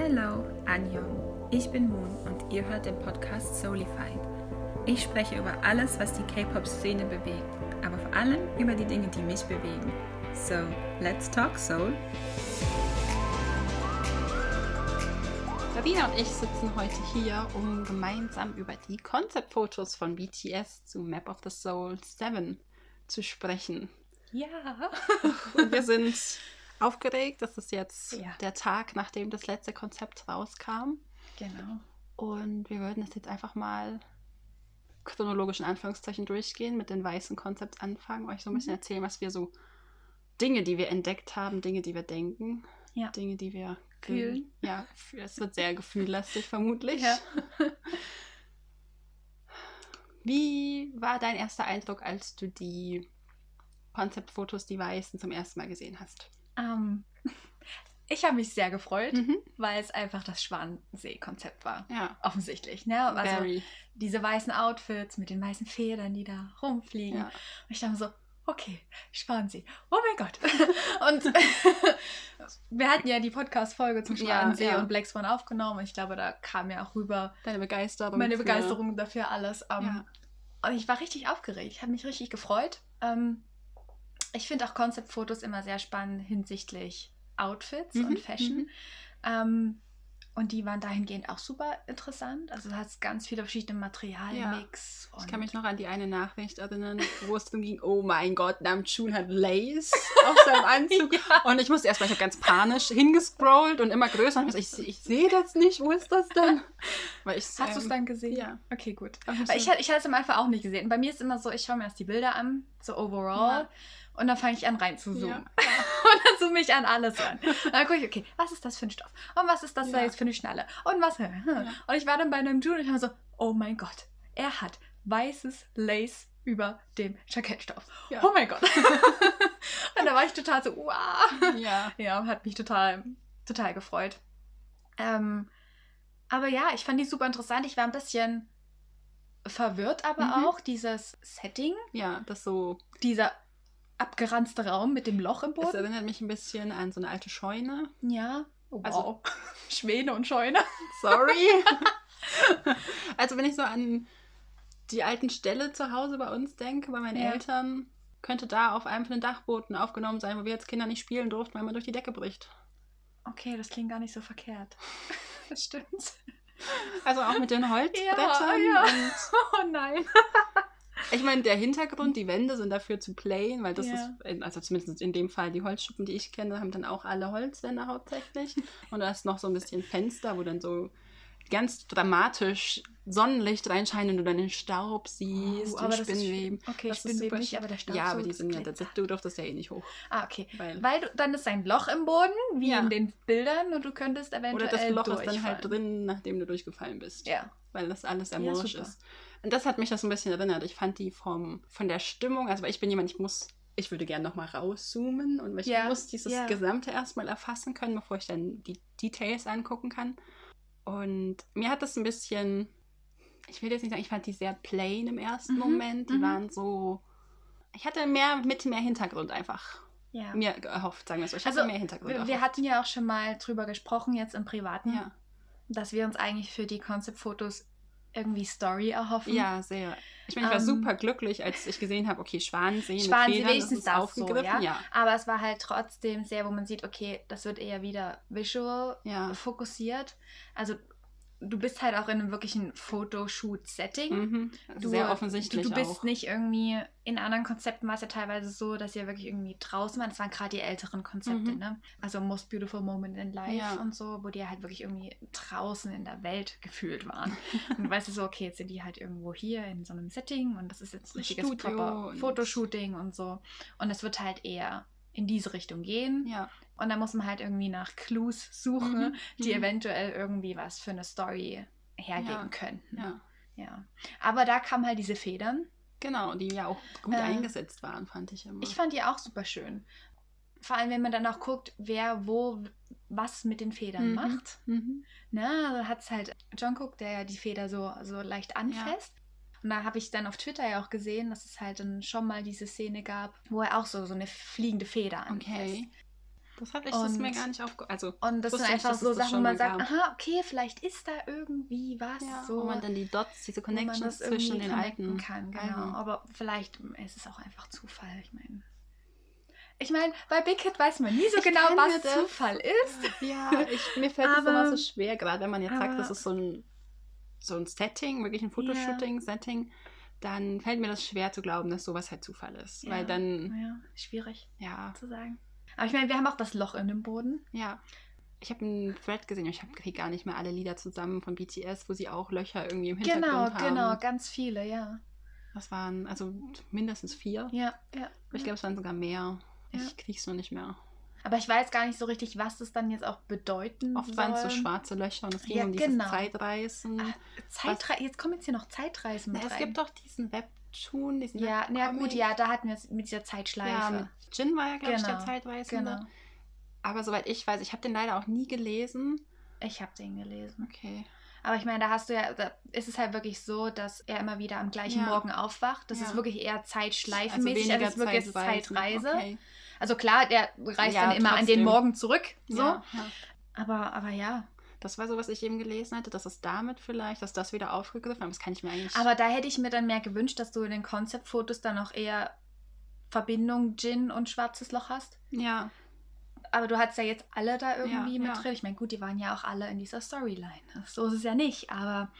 Hello, Anjong. Ich bin Moon und ihr hört den Podcast Soulified. Ich spreche über alles, was die K-Pop-Szene bewegt, aber vor allem über die Dinge, die mich bewegen. So, let's talk Soul. Sabina und ich sitzen heute hier, um gemeinsam über die Konzeptfotos von BTS zu Map of the Soul 7 zu sprechen. Ja. Und wir sind aufgeregt. Das ist jetzt Ja. der Tag, nachdem das letzte Konzept rauskam. Genau. Und wir würden das jetzt einfach mal chronologisch in Anführungszeichen durchgehen, mit den weißen Konzepts anfangen, euch so ein bisschen Mhm. erzählen, was wir so Dinge, die wir entdeckt haben, Dinge, die wir denken, Ja. Dinge, die wir Fühlen. Ja, es wird sehr gefühllastig vermutlich. Ja. Wie war dein erster Eindruck, als du die Konzeptfotos, die weißen, zum ersten Mal gesehen hast? Ähm, ich habe mich sehr gefreut, Mhm. weil es einfach das Schwansee-Konzept war. Ja, Offensichtlich. Ne? Also very. diese weißen Outfits mit den weißen Federn, die da rumfliegen. Ja. Und ich dachte mir so, okay, Schwansee. Oh mein Gott. Und wir hatten ja die Podcast-Folge zum Ja, Schwansee ja. und Black Swan aufgenommen. Und ich glaube, da kam ja auch rüber Deine Begeisterung. meine für- Begeisterung dafür alles. Ähm, Ja. Und ich war richtig aufgeregt. Ich habe mich richtig gefreut. Ähm, ich finde auch Konzeptfotos immer sehr spannend hinsichtlich Outfits Mhm, und Fashion. mhm. Ähm, und die waren dahingehend auch super interessant. Also du hast ganz viele verschiedene Materialmix. Ich kann mich noch an die eine Nachricht erinnern, wo es darum ging, oh mein Gott, Namjoon hat Lace auf seinem Anzug. Ja. Und ich musste erstmal, ich habe ganz panisch hingescrollt und immer größer. Und ich, ich, ich sehe das nicht, wo ist das denn? Weil ich, Hast du es ähm, dann gesehen? Ja. Okay, gut. Aber ich, hatte- ich hatte es am Anfang auch nicht gesehen. Bei mir ist immer so, ich schaue mir erst die Bilder an, so overall. Ja. Und dann fange ich an rein zu zoomen. Ja. Und dann zoome ich an alles an. Und dann gucke ich, okay, was ist das für ein Stoff? Und was ist das da Ja. jetzt für eine Schnalle? Und was? hm. Und ich war dann bei einem June und ich war so, oh mein Gott, er hat weißes Lace über dem Jackettstoff. Ja. Oh mein Gott. und da war ich total so, wow. Ja. Ja, hat mich total, total gefreut. Ähm, aber ja, ich fand die super interessant. Ich war ein bisschen verwirrt, aber Mhm. auch dieses Setting, ja, das so, dieser abgeranzte Raum mit dem Loch im Boden. erinnert mich ein bisschen an so eine alte Scheune. Ja. Oh, Also- wow. Schwäne und Scheune. Sorry. also wenn ich so an die alten Ställe zu Hause bei uns denke, bei meinen Ja. Eltern, könnte da auf einem von den Dachbooten aufgenommen sein, wo wir als Kinder nicht spielen durften, weil man durch die Decke bricht. Okay, das klingt gar nicht so verkehrt. Das stimmt. Also auch mit den Holzbrettern. ja. Und Oh nein. Ich meine, der Hintergrund, die Wände sind dafür zu plain, weil das Ja. ist, also zumindest in dem Fall, die Holzschuppen, die ich kenne, haben dann auch alle Holzwände hauptsächlich. Und da ist noch so ein bisschen Fenster, wo dann so ganz dramatisch Sonnenlicht reinscheint und du dann den Staub siehst, Oh, den das ist Spinnweben. Okay, Das ist Spinnweben nicht, aber der Staub Ja, aber die sind ja, glitzert. du durftest ja eh nicht hoch. Ah, okay. Weil, Weil du, dann ist ein Loch im Boden, wie Ja. in den Bildern, und du könntest eventuell oder das Loch ist dann halt drin, nachdem du durchgefallen bist. Ja. weil das alles sehr Ja, ist. Und das hat mich das so ein bisschen erinnert. Ich fand die vom, von der Stimmung, also weil ich bin jemand, ich muss, ich würde gerne nochmal rauszoomen und ich Ja, muss dieses ja. Gesamte erstmal erfassen können, bevor ich dann die Details angucken kann. Und mir hat das ein bisschen, ich will jetzt nicht sagen, ich fand die sehr plain im ersten Mhm, Moment. Die mhm. waren so, ich hatte mehr mit mehr Hintergrund einfach ja. mir erhofft, sagen wir so. Ich Also, hatte mehr Hintergrund Wir, wir hatten ja auch schon mal drüber gesprochen, jetzt im Privaten, ja. dass wir uns eigentlich für die Konzeptfotos irgendwie Story erhoffen. Ja, sehr. Ich meine, ich war Ähm, super glücklich, als ich gesehen habe, okay, Schwanensee Schwanensee, wenigstens das ist das so, aufgegriffen. ja. ja. Aber es war halt trotzdem sehr, wo man sieht, okay, das wird eher wieder visual Ja. fokussiert. Also du bist halt auch in einem wirklichen Fotoshoot-Setting. Mhm. Du, Sehr offensichtlich Du, du bist auch. nicht irgendwie, in anderen Konzepten war es ja teilweise so, dass ihr wirklich irgendwie draußen waren. Das waren gerade die älteren Konzepte, Mhm. ne? Also Most Beautiful Moment in Life Ja. und so, wo die halt wirklich irgendwie draußen in der Welt gefühlt waren. und du weißt du so, okay, jetzt sind die halt irgendwo hier in so einem Setting und das ist jetzt ein richtiges Studio proper und- Fotoshooting und so. Und es wird halt eher in diese Richtung gehen. Ja. Und dann muss man halt irgendwie nach Clues suchen, Mhm. die Mhm. eventuell irgendwie was für eine Story hergeben Ja. könnten. ja. Ja. Aber da kamen halt diese Federn. Genau, die ja auch gut Äh, eingesetzt waren, fand ich immer. Ich fand die auch super schön. Vor allem, wenn man dann auch guckt, wer wo was mit den Federn Mhm. macht. Mhm. Ne? Also hat es halt Jungkook, der ja die Feder so, so leicht anfasst. Und da habe ich dann auf Twitter ja auch gesehen, dass es halt dann schon mal diese Szene gab, wo er auch so, so eine fliegende Feder anfasst. Okay. Das habe ich das Und- mir gar nicht aufge... Also, Und das sind einfach es so das Sachen, wo man sagt, gab. aha, okay, vielleicht ist da irgendwie was ja, so. wo man dann die Dots, diese Connections das zwischen den alten... kann, genau. alten- Aber vielleicht ist es auch einfach Zufall, ich meine. Ich meine, bei Big Hit weiß man nie so Ich genau, was das- Zufall ist. Ja, ich, mir fällt es Aber- immer so schwer, gerade wenn man jetzt sagt, aber- das ist so ein, so ein Setting, wirklich ein Fotoshooting-Setting, dann fällt mir das schwer zu glauben, dass sowas halt Zufall ist. Ja. Weil dann, Ja, schwierig ja, zu sagen. Aber ich meine, wir haben auch das Loch in dem Boden. ja. Ich habe einen Thread gesehen, ich habe krieg gar nicht mehr alle Lieder zusammen von BTS, wo sie auch Löcher irgendwie im Hintergrund Genau, haben. genau, ganz viele, ja. Das waren also mindestens vier. Ja, ja. Ich glaube, es waren sogar mehr. Ja. Ich krieg's nur nicht mehr. Aber ich weiß gar nicht so richtig, was das dann jetzt auch bedeuten Oft soll. waren es so schwarze Löcher und es ging Ja, um dieses genau. Zeitreisen. Ah, Zeitre jetzt kommen jetzt hier noch Zeitreisen Na, mit es rein. gibt doch diesen Webtoon, diesen ja, na Webcomic. gut, ja, da hatten wir es mit dieser Zeitschleife. Ja, Jin war ja, glaube ich, der Genau, Zeitreisende. genau. Aber soweit ich weiß, ich habe den leider auch nie gelesen. Ich habe den gelesen. Okay. Aber ich meine, da hast du ja, da ist es halt wirklich so, dass er immer wieder am gleichen Ja. Morgen aufwacht. Das Ja. ist wirklich eher zeitschleifenmäßig, also, es ist wirklich Zeitreise. Okay. Also klar, der reist Ja, dann immer an den trotzdem. Morgen zurück, so. Ja, ja. Aber, aber ja. Das war so, was ich eben gelesen hatte, dass es damit vielleicht, dass das wieder aufgegriffen haben. Das kann ich mir eigentlich. Aber da hätte ich mir dann mehr gewünscht, dass du in den Konzeptfotos dann auch eher Verbindung Gin und Schwarzes Loch hast. ja, Aber du hattest ja jetzt alle da irgendwie Ja, mit ja. drin. Ich meine, gut, die waren ja auch alle in dieser Storyline. So ist es ja nicht, aber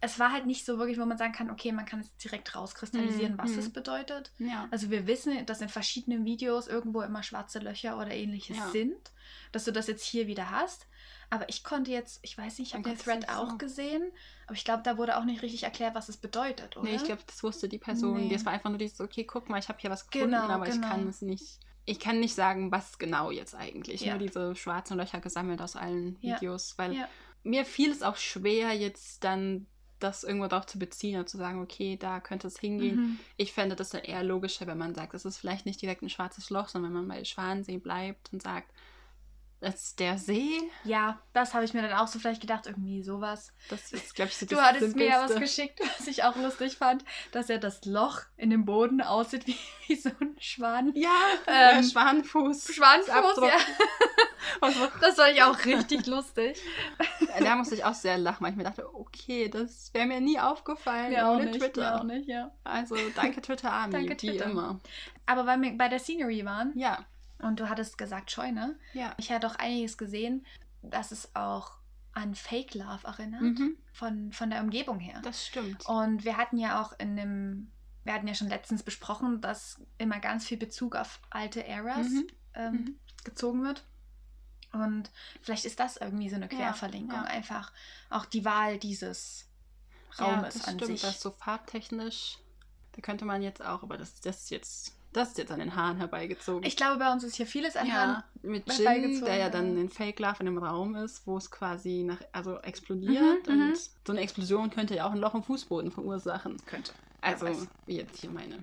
es war halt nicht so wirklich, wo man sagen kann, okay, man kann es direkt rauskristallisieren, Mhm, was mhm. es bedeutet. ja. Also wir wissen, dass in verschiedenen Videos irgendwo immer schwarze Löcher oder ähnliches Ja. sind, dass du das jetzt hier wieder hast. Aber ich konnte jetzt, ich weiß nicht, ich Dann habe den Thread auch so- gesehen, aber ich glaube, da wurde auch nicht richtig erklärt, was es bedeutet, oder? Nee, ich glaube, das wusste die Person. Nee. Das war einfach nur dieses, okay, guck mal, ich habe hier was gefunden, Genau, aber ich genau. kann es nicht. Ich kann nicht sagen, was genau jetzt eigentlich. Ja. Nur diese schwarzen Löcher gesammelt aus allen Ja. Videos. Weil Ja. mir fiel es auch schwer, jetzt dann das irgendwo darauf zu beziehen und zu sagen, okay, da könnte es hingehen. Mhm. Ich fände das dann eher logischer, wenn man sagt, es ist vielleicht nicht direkt ein schwarzes Loch, sondern wenn man bei Schwansee bleibt und sagt, das ist der See. Ja, das habe ich mir dann auch so vielleicht gedacht, irgendwie sowas. Das ist, glaube ich, so Du das hattest mir ja was Simpelste. geschickt, was ich auch lustig fand, dass ja das Loch in dem Boden aussieht wie, wie so ein Schwan. Ja, Ähm, der Schwanenfuß. Schwanenfuß, Abdruck. ja. Das fand ich auch richtig lustig. Da musste ich auch sehr lachen, weil ich mir dachte, okay, das wäre mir nie aufgefallen Mir auch ohne nicht, Twitter. mir auch nicht, ja. Also danke Twitter Army, Danke, Twitter. immer. Aber weil wir bei der Scenery waren Ja, und du hattest gesagt Scheune, ja. ich hatte auch einiges gesehen, dass es auch an Fake Love erinnert, Mhm, von, von der Umgebung her. das stimmt. Und wir hatten ja auch in dem, wir hatten ja schon letztens besprochen, dass immer ganz viel Bezug auf alte Eras Mhm. ähm, Mhm. gezogen wird. Und vielleicht ist das irgendwie so eine Ja, Querverlinkung. ja. Einfach auch die Wahl dieses ja, Raumes das an stimmt, sich. das so farbtechnisch. Da könnte man jetzt auch, aber das, das ist jetzt, das ist jetzt an den Haaren herbeigezogen. Ich glaube, bei uns ist hier vieles an Haaren. ja, mit Jin, der ja dann in Fake Love in einem Raum ist, wo es quasi nach, also explodiert Mhm, mhm. und so eine Explosion könnte ja auch ein Loch im Fußboden verursachen. Könnte. Also, jetzt hier meine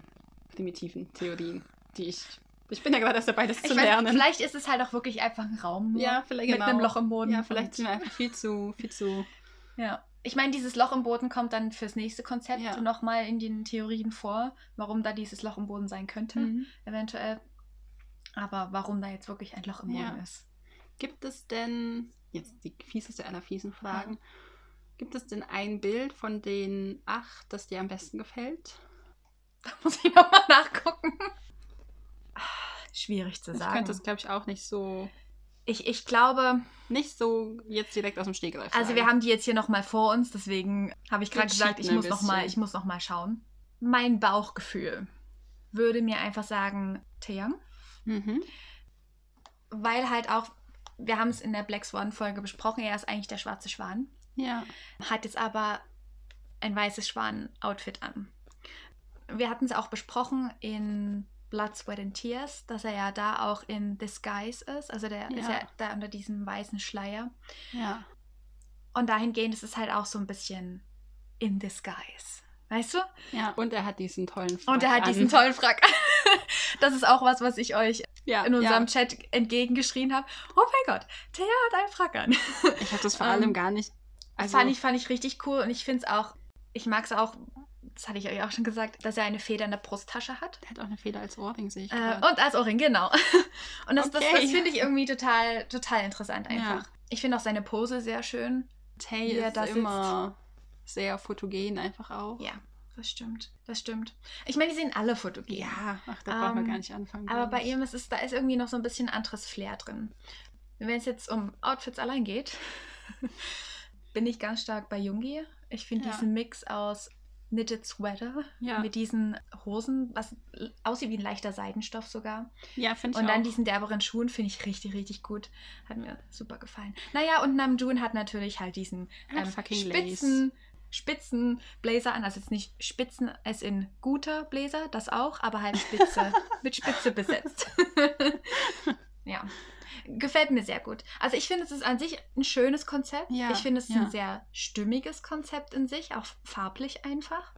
primitiven Theorien, die ich. Ich bin ja gerade erst dabei, das Ich zu weiß, lernen. vielleicht ist es halt auch wirklich einfach ein Raum ja, vielleicht mit genau. einem Loch im Boden. Ja, vielleicht sind wir einfach viel zu, viel zu. Ja. Ich meine, dieses Loch im Boden kommt dann fürs nächste Konzept Ja. nochmal in den Theorien vor, warum da dieses Loch im Boden sein könnte, Mhm. eventuell. Aber warum da jetzt wirklich ein Loch im Boden Ja. ist. Gibt es denn, jetzt die fieseste aller fiesen Fragen, gibt es denn ein Bild von den acht, das dir am besten gefällt? Da muss ich nochmal nachgucken. Ah, Schwierig zu Ich sagen. könnte es, glaube ich, auch nicht so, ich, ich glaube, nicht so jetzt direkt aus dem Stegreif also wir haben die jetzt hier nochmal vor uns, deswegen habe ich gerade gesagt, ich muss, noch mal, bisschen. ich muss noch mal schauen. Mein Bauchgefühl würde mir einfach sagen, Taeyang. Mhm. weil halt auch, wir haben es in der Black Swan-Folge besprochen, er ist eigentlich der schwarze Schwan, Ja. hat jetzt aber ein weißes Schwan-Outfit an. Wir hatten es auch besprochen in Blood, Sweat and Tears, dass er ja da auch in Disguise ist, also der ist Ja. ja da unter diesem weißen Schleier. Ja. Und dahingehend ist es halt auch so ein bisschen in Disguise. Weißt du? Ja. Und er hat diesen tollen Frack Und er hat an. diesen tollen Frack. Das ist auch was, was ich euch ja, in unserem ja. Chat entgegengeschrien habe. Oh mein Gott, Thea hat einen Frack an. Ich habe das vor Ähm, allem gar nicht. Das Also, fand ich, fand ich richtig cool und ich finde es auch, ich mag es auch, das hatte ich euch auch schon gesagt, dass er eine Feder in der Brusttasche hat. Der hat auch eine Feder als Ohrring, sehe ich Äh, und als Ohrring, genau. Und das, das, Okay. das finde ich irgendwie total, total interessant einfach. Ja. Ich finde auch seine Pose sehr schön. Tay er ist sitzt. immer sehr fotogen einfach auch. Ja, das stimmt. Das stimmt. Ich meine, die sehen alle fotogen. Ja, ach, da brauchen wir Ähm, gar nicht anfangen. Aber bei ihm ist es, da ist irgendwie noch so ein bisschen anderes Flair drin. Wenn es jetzt um Outfits allein geht, bin ich ganz stark bei Jungi. Ich finde Ja. diesen Mix aus Knitted Sweater Ja. mit diesen Hosen, was aussieht wie ein leichter Seidenstoff sogar. Ja, finde ich Und dann auch. diesen derberen Schuhen finde ich richtig, richtig gut. Hat mir super gefallen. Naja, und Namjoon hat natürlich halt diesen ähm, Spitzen, Spitzen Blazer an. Also jetzt nicht Spitzen als in guter Blazer, das auch, aber halt Spitze, mit Spitze besetzt. ja. Gefällt mir sehr gut. Also ich finde, es ist an sich ein schönes Konzept. Ja, ich finde, es ist ja. ein sehr stimmiges Konzept in sich, auch farblich einfach.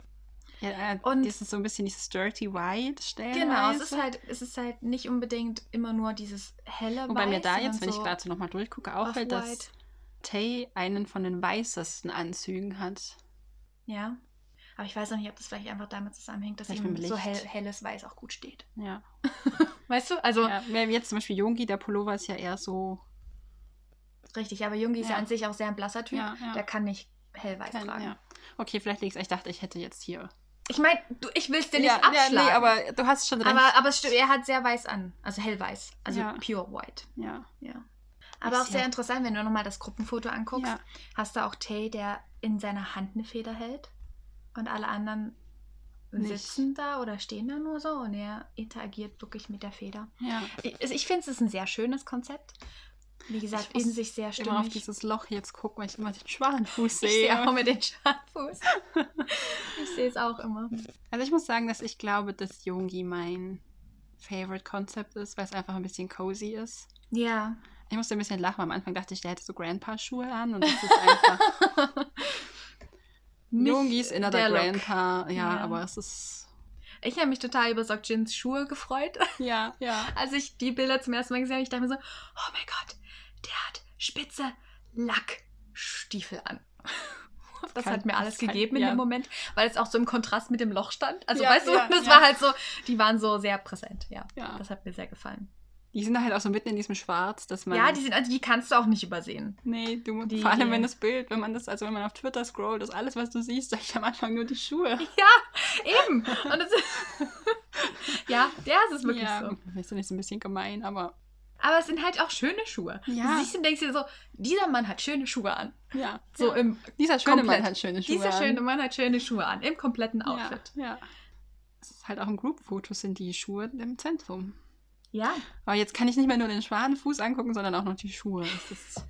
Ja, äh, Und- das ist so ein bisschen dieses Dirty White stellenweise. Genau, es ist halt, es ist halt nicht unbedingt immer nur dieses helle Wobei mir Weiß, da sondern jetzt, wenn ich so gerade so nochmal durchgucke, auffällt, dass Off-White. Tay einen von den weißesten Anzügen hat. Ja. Aber ich weiß auch nicht, ob das vielleicht einfach damit zusammenhängt, dass Vielleicht ihm so hell, helles Weiß auch gut steht. Ja. Weißt du? Also, ja. Jetzt zum Beispiel Yogi, der Pullover ist ja eher so. richtig. Aber Jungi ist ja Ja. an sich auch sehr ein blasser Typ. Ja, ja. Der kann nicht hellweiß Kein, tragen. ja. Okay, vielleicht liegt es. Ich dachte, ich hätte jetzt hier. Ich meine, ich will es dir nicht ja, abschlagen. Ja, nee, aber du hast schon recht. aber, aber es stimmt, er hat sehr weiß an. Also hellweiß. Also Ja. pure white. ja. Ja. Aber auch sehr ja- interessant, wenn du nochmal das Gruppenfoto anguckst, Ja. hast du auch Tay, der in seiner Hand eine Feder hält und alle anderen Nicht. sitzen da oder stehen da nur so und er interagiert wirklich mit der Feder. ja. Ich, ich finde, es ist ein sehr schönes Konzept. Wie gesagt, in sich sehr Immer auf stimmig. dieses Loch jetzt gucken, weil ich immer den Schwanenfuß Ich sehe. sehe auch mit den Scharfuß. ich sehe es auch immer. Also ich muss sagen, dass ich glaube, dass Yogi mein Favorite Concept ist, weil es einfach ein bisschen cozy ist. Ja. Ich musste ein bisschen lachen. Am Anfang dachte ich, der hätte so Grandpa-Schuhe an und das ist einfach Yongis innerer der. Grandpa. Ja, Ja. aber es ist... Ich habe mich total über Sokjins Schuhe gefreut. Ja, ja. Als ich die Bilder zum ersten Mal gesehen habe, ich dachte mir so, oh mein Gott, der hat spitze Lackstiefel an. Das Kein- hat mir alles kein- gegeben in ja. dem Moment, weil es auch so im Kontrast mit dem Loch stand. Also Ja, weißt du, ja, das war halt so, die waren so sehr präsent. Ja, Ja. das hat mir sehr gefallen. Die sind halt auch so mitten in diesem Schwarz, dass man... Ja, die sind, also die kannst du auch nicht übersehen. Nee, du, Die- vor allem wenn das Bild, wenn man das, also wenn man auf Twitter scrollt, ist alles, was du siehst, sag ich am Anfang nur die Schuhe. Ja, eben. Und das, ja, der ist es wirklich ja, so. ist nicht so ein bisschen gemein, aber Aber es sind halt auch schöne Schuhe. Ja. Du siehst und denkst dir so, dieser Mann hat schöne Schuhe an. ja. So ja. im Dieser schöne komplett. Mann hat schöne Schuhe Dieser an. schöne Mann hat schöne Schuhe an, im kompletten Outfit. Ja, ja. Es ist halt auch im Group-Foto sind die Schuhe im Zentrum. Ja. Aber jetzt kann ich nicht mehr nur den Schwanenfuß angucken, sondern auch noch die Schuhe. Es,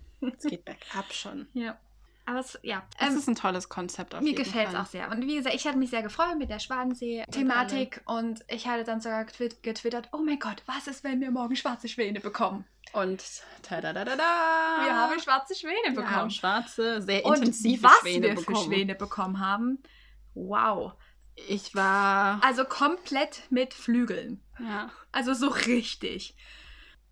geht bergab schon. Ja. Aber es, ja. Es Ähm, ist ein tolles Konzept auf mir gefällt es auch sehr. Und wie gesagt, ich hatte mich sehr gefreut mit der Schwanensee-Thematik und ich hatte dann sogar getwit- getwittert, oh mein Gott, was ist, wenn wir morgen schwarze Schwäne bekommen? Und tadadadada, Wir haben schwarze Schwäne wir haben bekommen. schwarze, sehr Und intensive was Schwäne wir bekommen. für Schwäne bekommen haben, wow. Ich war... Also komplett mit Flügeln. Ja, Also so richtig.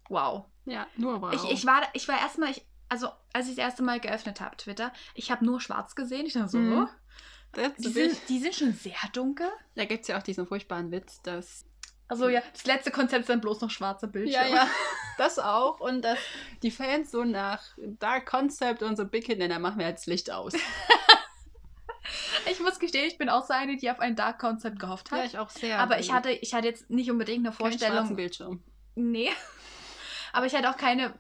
Wow. ja nur wow. Ich, ich war, ich war erstmal, ich, also als ich das erste Mal geöffnet habe, Twitter, ich habe nur schwarz gesehen. Ich dachte so, Mhm. oh, die, sind, die sind schon sehr dunkel. Da gibt es ja auch diesen furchtbaren Witz, dass Also ja, das letzte Konzept ist dann bloß noch schwarze Bildschirme. Ja, ja, das auch. Und dass die Fans so nach Dark Concept und so Big Hit, dann machen wir jetzt Licht aus. Ich muss gestehen, ich bin auch so eine, die auf ein Dark Concept gehofft hat. Ja, ich auch sehr. aber ich hatte, ich hatte jetzt nicht unbedingt eine Vorstellung. Bildschirm. Nee. Aber ich hatte auch keine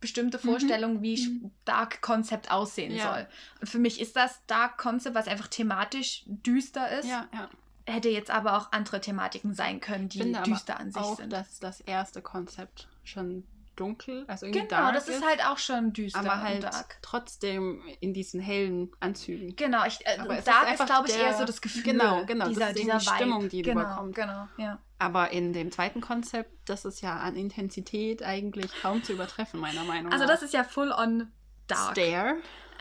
bestimmte Vorstellung, wie sch- Mhm. Dark Concept aussehen Ja. soll. Und für mich ist das Dark Concept, was einfach thematisch düster ist. Ja, ja. Hätte jetzt aber auch andere Thematiken sein können, die düster an sich auch, sind. dass das erste Konzept schon dunkel, also irgendwie Genau, dark das ist halt auch schon düster aber halt dark. trotzdem in diesen hellen Anzügen. Genau, ich, äh, Aber ist dark ist, einfach glaube ich, eher so das Gefühl. Genau, genau, Dieser, ist dieser die. Stimmung, die genau, rüberkommt. Genau, ja. Aber in dem zweiten Konzept, das ist ja an Intensität eigentlich kaum zu übertreffen, meiner Meinung Also nach. das ist ja full on dark. Stare.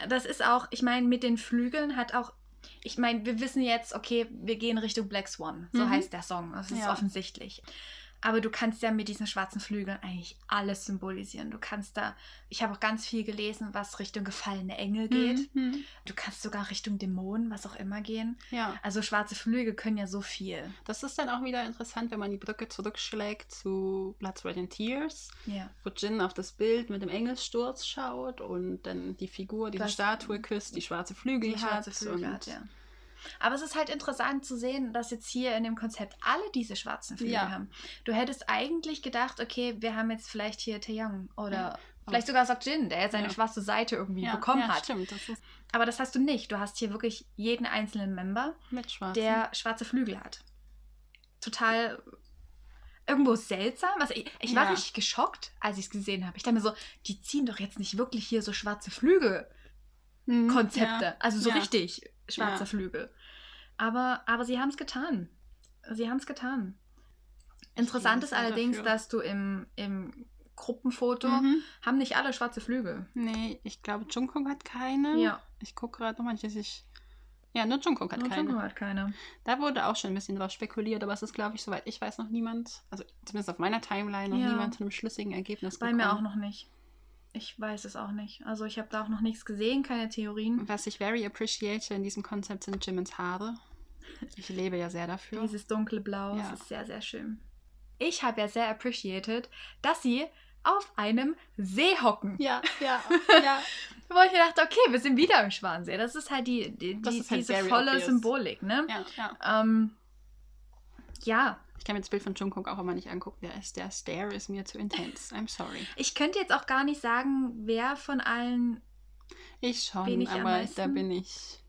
Das ist auch, ich meine, mit den Flügeln hat auch, ich meine, wir wissen jetzt, okay, wir gehen Richtung Black Swan. So Mhm. heißt der Song. Das ist Ja. offensichtlich. Aber du kannst ja mit diesen schwarzen Flügeln eigentlich alles symbolisieren. Du kannst da, ich habe auch ganz viel gelesen, was Richtung gefallene Engel geht. Mhm. Du kannst sogar Richtung Dämonen, was auch immer gehen. Ja. Also schwarze Flügel können ja so viel. Das ist dann auch wieder interessant, wenn man die Brücke zurückschlägt zu Blood, Sweat and Tears, Ja. wo Jin auf das Bild mit dem Engelssturz schaut und dann die Figur, diese Das- Statue küsst, die schwarze Flügel Die hat. schwarze Flügel hat, ja. Aber es ist halt interessant zu sehen, dass jetzt hier in dem Konzept alle diese schwarzen Flügel Ja. haben. Du hättest eigentlich gedacht, okay, wir haben jetzt vielleicht hier Taeyong oder Ja. vielleicht sogar Jin, der jetzt seine Ja. schwarze Seite irgendwie bekommen hat. Stimmt, das ist Aber das hast du nicht. Du hast hier wirklich jeden einzelnen Member, der schwarze Flügel hat. Total irgendwo seltsam. Also ich, ich war richtig geschockt, als ich es gesehen habe. Ich dachte mir so, die ziehen doch jetzt nicht wirklich hier so schwarze Flügel. Mhm, Konzepte. Ja. Also so Ja. richtig schwarze Ja. Flügel. Aber, aber sie haben es getan. Sie haben es getan. Interessant ist allerdings, dafür. dass du im, im Gruppenfoto Mhm. haben nicht alle schwarze Flügel. Nee, ich glaube, Jungkook hat keine. Ja. Ich gucke gerade nochmal, dass ich. Ja, nur Jungkook hat Nur keine. Jungkook hat keine. Da wurde auch schon ein bisschen drauf spekuliert, aber es ist, glaube ich, soweit ich weiß, noch niemand, also zumindest auf meiner Timeline, noch Ja. niemand zu einem schlüssigen Ergebnis Bei gekommen. mir auch noch nicht. Ich weiß es auch nicht. Also ich habe da auch noch nichts gesehen, keine Theorien. Was ich very appreciate in diesem Konzept sind Jimmins Haare. Ich lebe ja sehr dafür. Dieses dunkle Blau, Ja. das ist sehr, sehr schön. Ich habe ja sehr appreciated, dass sie auf einem See hocken. ja, ja, ja. Wo ich mir dachte, okay, wir sind wieder im Schwansee. Das ist halt die, die, die ist halt diese volle obvious. Symbolik, ne? ja, ja. Ähm, ja, Ich kann mir das Bild von Jungkook auch immer nicht angucken. Der, ist, der Stare ist mir zu intens. I'm sorry. ich könnte jetzt auch gar nicht sagen, wer von allen, Ich schon, Wen ich aber da bin ich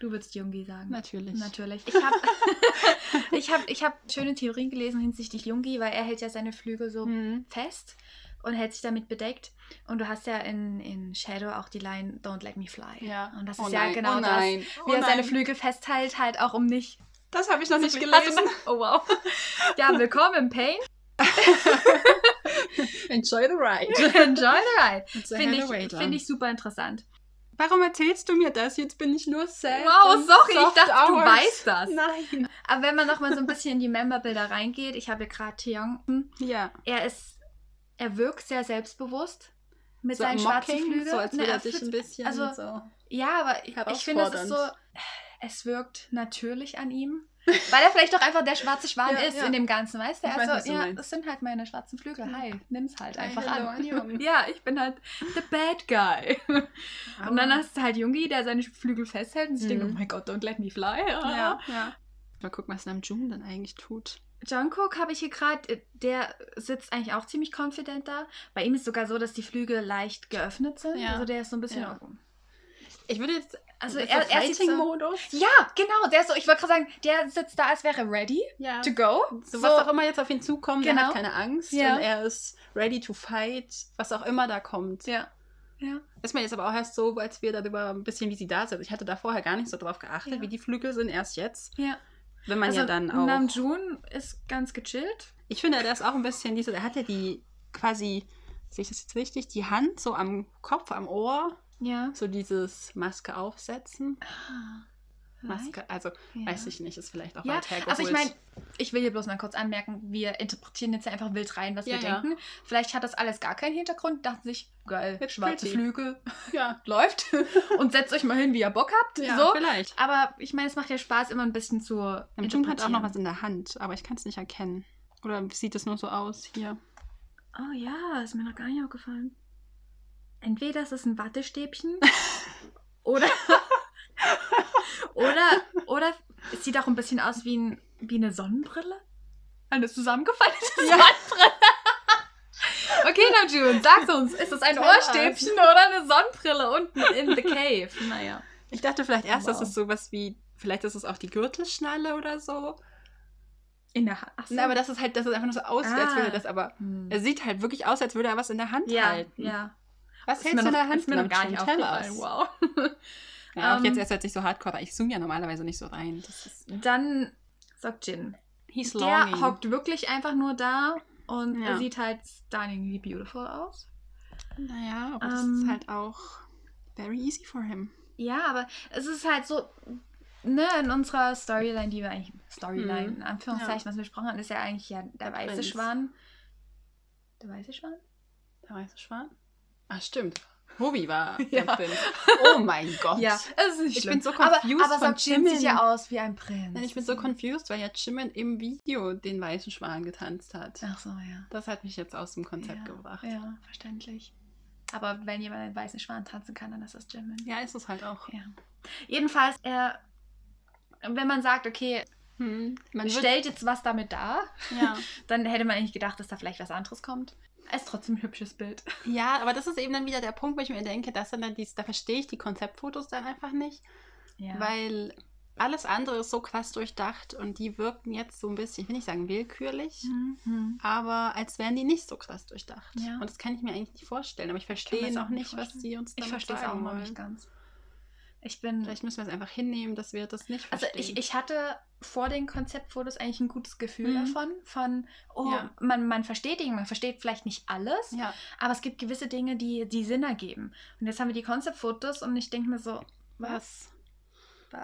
du würdest Jungi sagen. natürlich. Natürlich. Ich habe ich hab, ich hab schöne Theorien gelesen hinsichtlich Jungi, weil er hält ja seine Flügel so Mhm. fest und hält sich damit bedeckt. Und du hast ja in, in Shadow auch die Line Don't Let Me Fly. Ja. Und das Oh ist ja nein, genau oh das, oh wie er seine. Flügel festhält, halt auch um nicht Das habe ich noch nicht du gelesen. Oh wow. Ja, willkommen im Pain. Enjoy the ride. Enjoy the ride. Finde ich, find ich super interessant. Warum erzählst du mir das? Jetzt bin ich nur sad. Wow, sorry, ich dachte, du hours. weißt das. Nein. Aber wenn man noch mal so ein bisschen in die Memberbilder reingeht, ich habe ja gerade hm, Ja. er ist, er wirkt sehr selbstbewusst mit So seinen schwarzen Flügeln. so als Ne, würde er dich fühlt- ein bisschen also- so. Ja, aber ich, ich finde, es ist so. Es wirkt natürlich an ihm. Weil er vielleicht doch einfach der schwarze Schwan Ja, ist ja. in dem Ganzen, weißt du? Ich weiß, Also, du ja, meinst. das sind halt meine schwarzen Flügel. Ja. Hi, nimm's halt Hi, einfach hello, an. Ja, ich bin halt the bad guy. Und dann hast du halt Jungi, der seine Flügel festhält und sich Mhm. denkt, oh mein Gott, don't let me fly. Ja, ja. Mal gucken, was Namjoon dann eigentlich tut. Jungkook habe ich hier gerade, der sitzt eigentlich auch ziemlich confident da. Bei ihm ist sogar so, dass die Flügel leicht geöffnet sind. Ja. Also der ist so ein bisschen... Ja. Ich würde jetzt. Also so er, er sieht so, Fighting-Modus. Ja, genau, der ist so, ich wollte gerade sagen, der sitzt da, als wäre ready Ja. to go. So, was auch immer jetzt auf ihn zukommt, er Genau. hat keine Angst Ja. und er ist ready to fight, was auch immer da kommt. Ja. Ja. Ist mir jetzt aber auch erst so, als wir darüber ein bisschen, wie sie da sind. Ich hatte da vorher gar nicht so drauf geachtet, Ja. wie die Flügel sind, erst jetzt. Ja. Wenn man also ja dann auch. Namjoon ist ganz gechillt. Ich finde, der ist auch ein bisschen diese, der hat ja die quasi, sehe ich das jetzt richtig, die Hand so am Kopf, am Ohr, Ja. so dieses Maske aufsetzen. Ah, Maske, also Ja. weiß ich nicht, ist vielleicht auch Ja, weit hergeholt. also ich meine, ich will hier bloß mal kurz anmerken, wir interpretieren jetzt einfach wild rein, was Ja, wir ja. denken. Vielleicht hat das alles gar keinen Hintergrund, dachten sich, geil, Jetzt schwarze. Flügel, ja, läuft. Und setzt euch mal hin, wie ihr Bock habt. ja so. vielleicht. Aber ich meine, es macht ja Spaß, immer ein bisschen zu Namjoon hat auch noch interpretieren. was in der Hand, aber ich kann es nicht erkennen. Oder sieht es nur so aus hier? Oh ja, ist mir noch gar nicht aufgefallen. Entweder ist es ein Wattestäbchen oder, oder, oder es sieht auch ein bisschen aus wie, ein, wie eine Sonnenbrille. Eine zusammengefaltete Ja. Sonnenbrille. Okay, Namjoon, sag's uns. Ist es ein us. Ohrstäbchen oder eine Sonnenbrille unten in the cave? Naja. Ich dachte vielleicht erst, dass Wow. es sowas wie, vielleicht ist es auch die Gürtelschnalle oder so. In der Hand. So. Na, aber das ist halt, dass es einfach nur so aussieht, als Ah. würde das aber. Hm. Er sieht halt wirklich aus, als würde er was in der Hand ja, halten. ja. Was Ist hältst du in der Hand? Ist mir noch gar nicht aufgefallen. Wow. Ja, auch Ähm, jetzt erst hört sich so hardcore, an. ich zoome ja normalerweise nicht so rein. Ist, Dann sagt Jin. he's Der longing. hockt wirklich einfach nur da und Ja. er sieht halt stunningly beautiful aus. Naja, aber das Ähm, ist halt auch very easy for him. Ja, aber es ist halt so, ne, in unserer Storyline, die wir eigentlich, Storyline, Mhm. in Anführungszeichen, was wir besprochen haben, ist ja eigentlich ja der, Der weiße. Schwan. Der weiße Schwan? Der weiße Schwan? Ah, stimmt. Hobie war Ja. der Prinz. Oh mein Gott. Ja, es ist nicht Ich schlimm. bin so aber, confused aber von sonst sieht Jimin. ja aus wie ein Prinz. Nein, ich bin so confused, weil ja Jimin im Video den weißen Schwan getanzt hat. Ach so, ja. Das hat mich jetzt aus dem Konzept ja, gebracht. Ja, verständlich. Aber wenn jemand einen weißen Schwan tanzen kann, dann ist das Jimin. Ja, ist es halt auch. Ja. Jedenfalls, er, wenn man sagt, okay, Hm. Man stellt jetzt was damit dar, ja. dann hätte man eigentlich gedacht, dass da vielleicht was anderes kommt. Es ist trotzdem ein hübsches Bild. ja, aber das ist eben dann wieder der Punkt, wo ich mir denke, dass dann dies, da verstehe ich die Konzeptfotos dann einfach nicht, Ja. weil alles andere ist so krass durchdacht und die wirken jetzt so ein bisschen, ich will nicht sagen willkürlich, Mhm. aber als wären die nicht so krass durchdacht. Ja. Und das kann ich mir eigentlich nicht vorstellen, aber ich verstehe noch auch nicht nicht, was sie uns Ich damit verstehe es auch noch nicht ganz. Ich bin. Vielleicht müssen wir es einfach hinnehmen, dass wir das nicht Also verstehen. ich, ich hatte vor den Konzeptfotos eigentlich ein gutes Gefühl Mhm. davon, von, oh, Ja. man, man versteht Dinge, man versteht vielleicht nicht alles, ja, aber es gibt gewisse Dinge, die, die Sinn ergeben. Und jetzt haben wir die Konzeptfotos und ich denke mir so, was?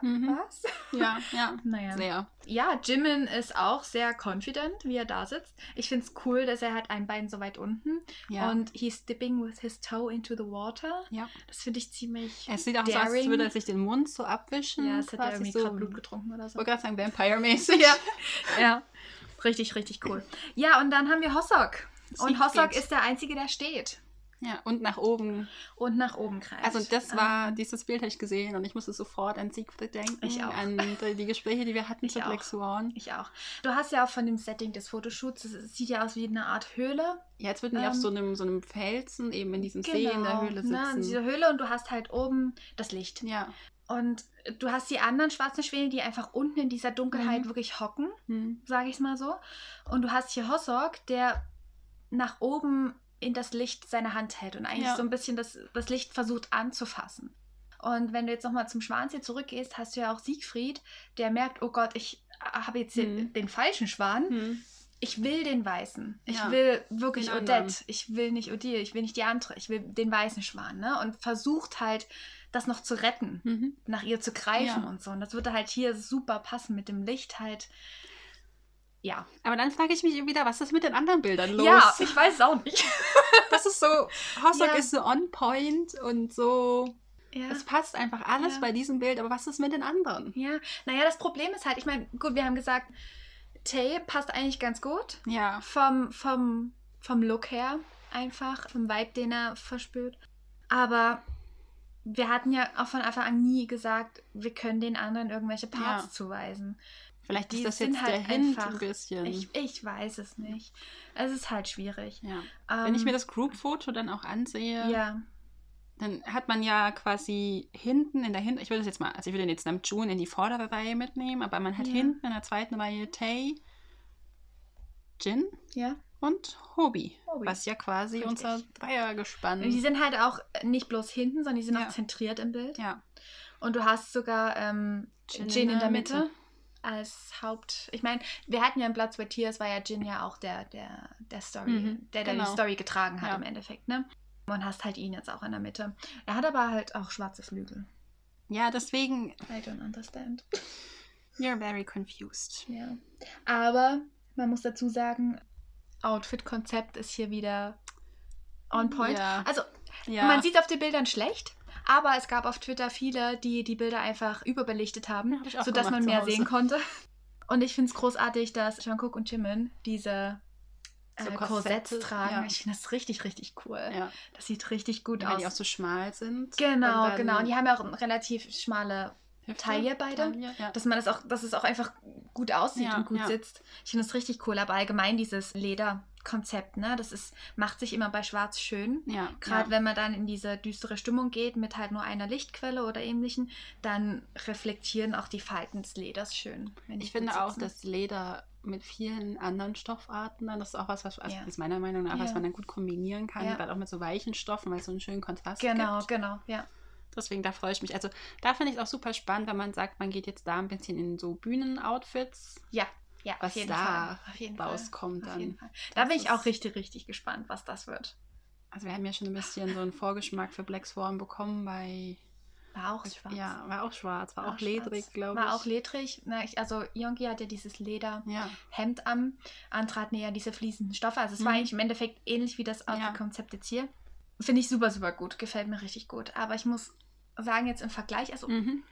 Mhm. Was? ja, ja, Naja. sehr. Ja, Jimin ist auch sehr confident, wie er da sitzt. Ich finde es cool, dass er hat ein Bein so weit unten Ja. und he's dipping with his toe into the water. ja. Das finde ich ziemlich. Es sieht auch so aus, als daring. würde er sich den Mund so abwischen. ja, es hat er quasi irgendwie so, gerade Blut getrunken oder Ich so. wollte gerade sagen, Vampire-mäßig. Ja. ja. Richtig, richtig cool. Ja, und dann haben wir Hossok. Und. Hossok ist der Einzige, der steht ja, und nach oben. und nach oben kreist. Also das war, Ähm, dieses Bild habe ich gesehen und ich musste sofort an Siegfried denken. Ich auch. An die, Gespräche, die wir hatten Ich zu Black. Swan. Ich auch. Du hast ja auch von dem Setting des Fotoshoots, es sieht ja aus wie eine Art Höhle. Ja, jetzt würden die auf Ähm, so einem, so einem Felsen eben in diesem See in der Höhle Ne, in sitzen. dieser Höhle und du hast halt oben das Licht. ja. Und du hast die anderen schwarzen Schwäne, die einfach unten in dieser Dunkelheit Mhm. wirklich hocken, Hm. sage ich mal so. Und du hast hier Hossok, der nach oben in das Licht seine Hand hält und eigentlich Ja. so ein bisschen das, das Licht versucht anzufassen. Und wenn du jetzt nochmal zum Schwanz zurückgehst, hast du ja auch Siegfried, der merkt, oh Gott, ich habe jetzt den, Mhm. den falschen Schwan. Hm. Ich will den weißen. Ich Ja, will wirklich den Odette. anderen. Ich will nicht Odile. Ich will nicht die andere. Ich will den weißen Schwan. Ne? Und versucht halt, das noch zu retten Mhm. nach ihr zu greifen Ja. und so. Und das würde halt hier super passen mit dem Licht halt. Ja. Aber dann frage ich mich wieder, was ist mit den anderen Bildern los? Ja, ich weiß es auch nicht. das ist so, Hossok Ja. ist so on point und so, ja. es passt einfach alles Ja. bei diesem Bild, aber was ist mit den anderen? ja. Naja, das Problem ist halt, ich meine, gut, wir haben gesagt, Tay passt eigentlich ganz gut. Ja. Vom, vom, vom Look her einfach, vom Vibe, den er verspürt. Aber wir hatten ja auch von Anfang an nie gesagt, wir können den anderen irgendwelche Parts Ja. zuweisen. Vielleicht Die ist das sind jetzt halt der Hint einfach- ein bisschen. Ich, ich weiß es nicht. Es ist halt schwierig. ja. Ähm, Wenn ich mir das Group-Foto dann auch ansehe, Ja, dann hat man ja quasi hinten in der Hinten, ich würde das jetzt mal, also ich würde den jetzt Namjoon in die vordere Reihe mitnehmen, aber man hat Ja. hinten in der zweiten Reihe Tay, Jin ja. und Hobie, Hobie. was ja quasi Richtig. unser Dreiergespann Die sind halt auch nicht bloß hinten, sondern die sind Ja. auch zentriert im Bild. ja, Und du hast sogar ähm, Jin Jin, in in der der Mitte. Mitte. Als Haupt. Ich meine, wir hatten ja in Blood, Sweat, Tears, war ja Jin ja auch der, der, der Story, Mhm, der, der genau. die Story getragen hat Ja. im Endeffekt, ne? Und hast halt ihn jetzt auch in der Mitte. Er hat aber halt auch schwarze Flügel. ja, deswegen, I don't understand. you're very confused. Ja. Aber man muss dazu sagen, Outfit-Konzept ist hier wieder on point. Ja. Also, Ja, man sieht es auf den Bildern schlecht, aber es gab auf Twitter viele, die die Bilder einfach überbelichtet haben, Ja, hab sodass man mehr sehen konnte. Und ich finde es großartig, dass Jungkook und Jimin diese äh, So Korsetts Korsette, tragen. ja. Ich finde das richtig, richtig cool. ja. Das sieht richtig gut weil aus. die auch so schmal sind. genau, genau. Und die haben ja auch relativ schmale Hüfte, Taille beide. Taille, ja. dass man das auch, dass es auch einfach gut aussieht Ja, und gut ja. sitzt. Ich finde das richtig cool, aber allgemein dieses Lederkonzept, ne, das ist, macht sich immer bei Schwarz schön. ja, Gerade ja. wenn man dann in diese düstere Stimmung geht mit halt nur einer Lichtquelle oder ähnlichen, dann reflektieren auch die Falten des Leders schön. die Ich finde auch, dass Leder mit vielen anderen Stoffarten, dann, das ist auch was, was also Ja. ist meiner Meinung nach, was man dann gut kombinieren kann, gerade auch mit so weichen Stoffen, weil es so einen schönen Kontrast Genau, gibt. genau, ja. Deswegen, da freue ich mich. Also, da finde ich es auch super spannend, wenn man sagt, man geht jetzt da ein bisschen in so Bühnenoutfits, Ja, ja, was auf jeden da Fall. Rauskommt dann. Da bin ich auch richtig, richtig gespannt, was das wird. Also, wir haben ja schon ein bisschen so einen Vorgeschmack für Black Swan bekommen bei War auch schwarz. Ja, war auch schwarz, war, War auch ledrig, glaube ich. War auch ledrig. Na, ich, also Yonki hat ja dieses Lederhemd Ja. an. Hatten ja diese fließenden Stoffe. Also es Mhm. war eigentlich im Endeffekt ähnlich wie das Ja. Outfit-Konzept jetzt hier. Finde ich super, super gut. Gefällt mir richtig gut. Aber ich muss sagen, jetzt im Vergleich, also Mhm.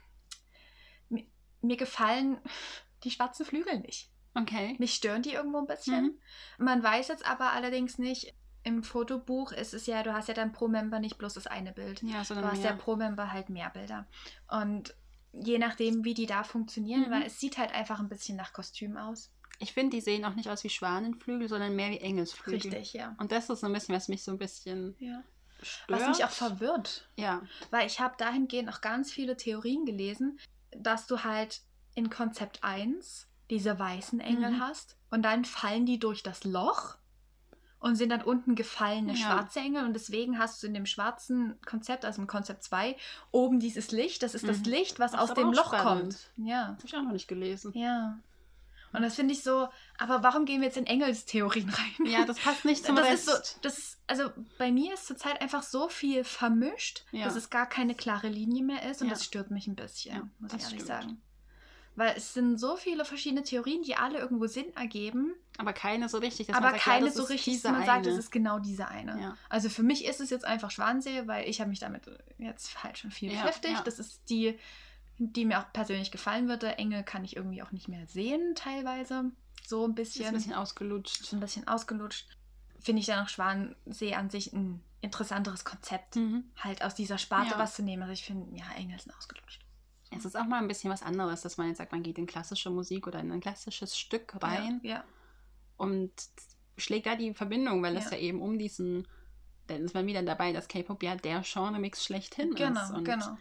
mir gefallen die schwarzen Flügel nicht. Okay. Mich stören die irgendwo ein bisschen. Mhm. Man weiß jetzt aber allerdings nicht, im Fotobuch ist es ja, du hast ja dann pro Member nicht bloß das eine Bild. Ja, Du sondern hast ja mehr. pro Member halt mehr Bilder. Und je nachdem, wie die da funktionieren, Mhm. weil es sieht halt einfach ein bisschen nach Kostüm aus. Ich finde, die sehen auch nicht aus wie Schwanenflügel, sondern mehr wie Engelsflügel. Richtig, ja. Und das ist so ein bisschen, was mich so ein bisschen ja. stört. Was mich auch verwirrt, Ja, weil ich habe dahingehend auch ganz viele Theorien gelesen, dass du halt in Konzept 1 diese weißen Engel Mhm. hast und dann fallen die durch das Loch und sind dann unten gefallene Ja. schwarze Engel und deswegen hast du in dem schwarzen Konzept, also im Konzept 2, oben dieses Licht, das ist das Mhm. Licht, was Das aus dem Loch spannend. kommt. Ja. habe ich auch noch nicht gelesen. Ja. Und das finde ich so, aber warum gehen wir jetzt in Engelstheorien rein? Ja, das passt nicht zum das Rest. ist so, das ist, also bei mir ist zurzeit einfach so viel vermischt, Ja. dass es gar keine klare Linie mehr ist und Ja. das stört mich ein bisschen, muss ich das ehrlich stimmt. sagen. Weil es sind so viele verschiedene Theorien, die alle irgendwo Sinn ergeben, aber keine so richtig. dass aber man sagt, ja, keine das so ist richtig, dass man sagt, eine. es ist genau diese eine. Ja. Also für mich ist es jetzt einfach Schwansee, weil ich habe mich damit jetzt halt schon viel Ja, beschäftigt. ja. Das ist die, die mir auch persönlich gefallen würde. Engel kann ich irgendwie auch nicht mehr sehen, teilweise. So ein Ist bisschen. ein bisschen ausgelutscht. so ein bisschen ausgelutscht. Finde ich dann auch Schwansee an sich ein interessanteres Konzept, Mhm. halt aus dieser Sparte Ja. was zu nehmen. Also ich finde, ja, Engel sind ausgelutscht. Es ist auch mal ein bisschen was anderes, dass man jetzt sagt, man geht in klassische Musik oder in ein klassisches Stück rein Ja, und schlägt da die Verbindung, weil es Ja. ja eben um diesen, dann ist man wieder dabei, dass K-Pop ja der Genre-Mix schlechthin ist. genau, Und genau.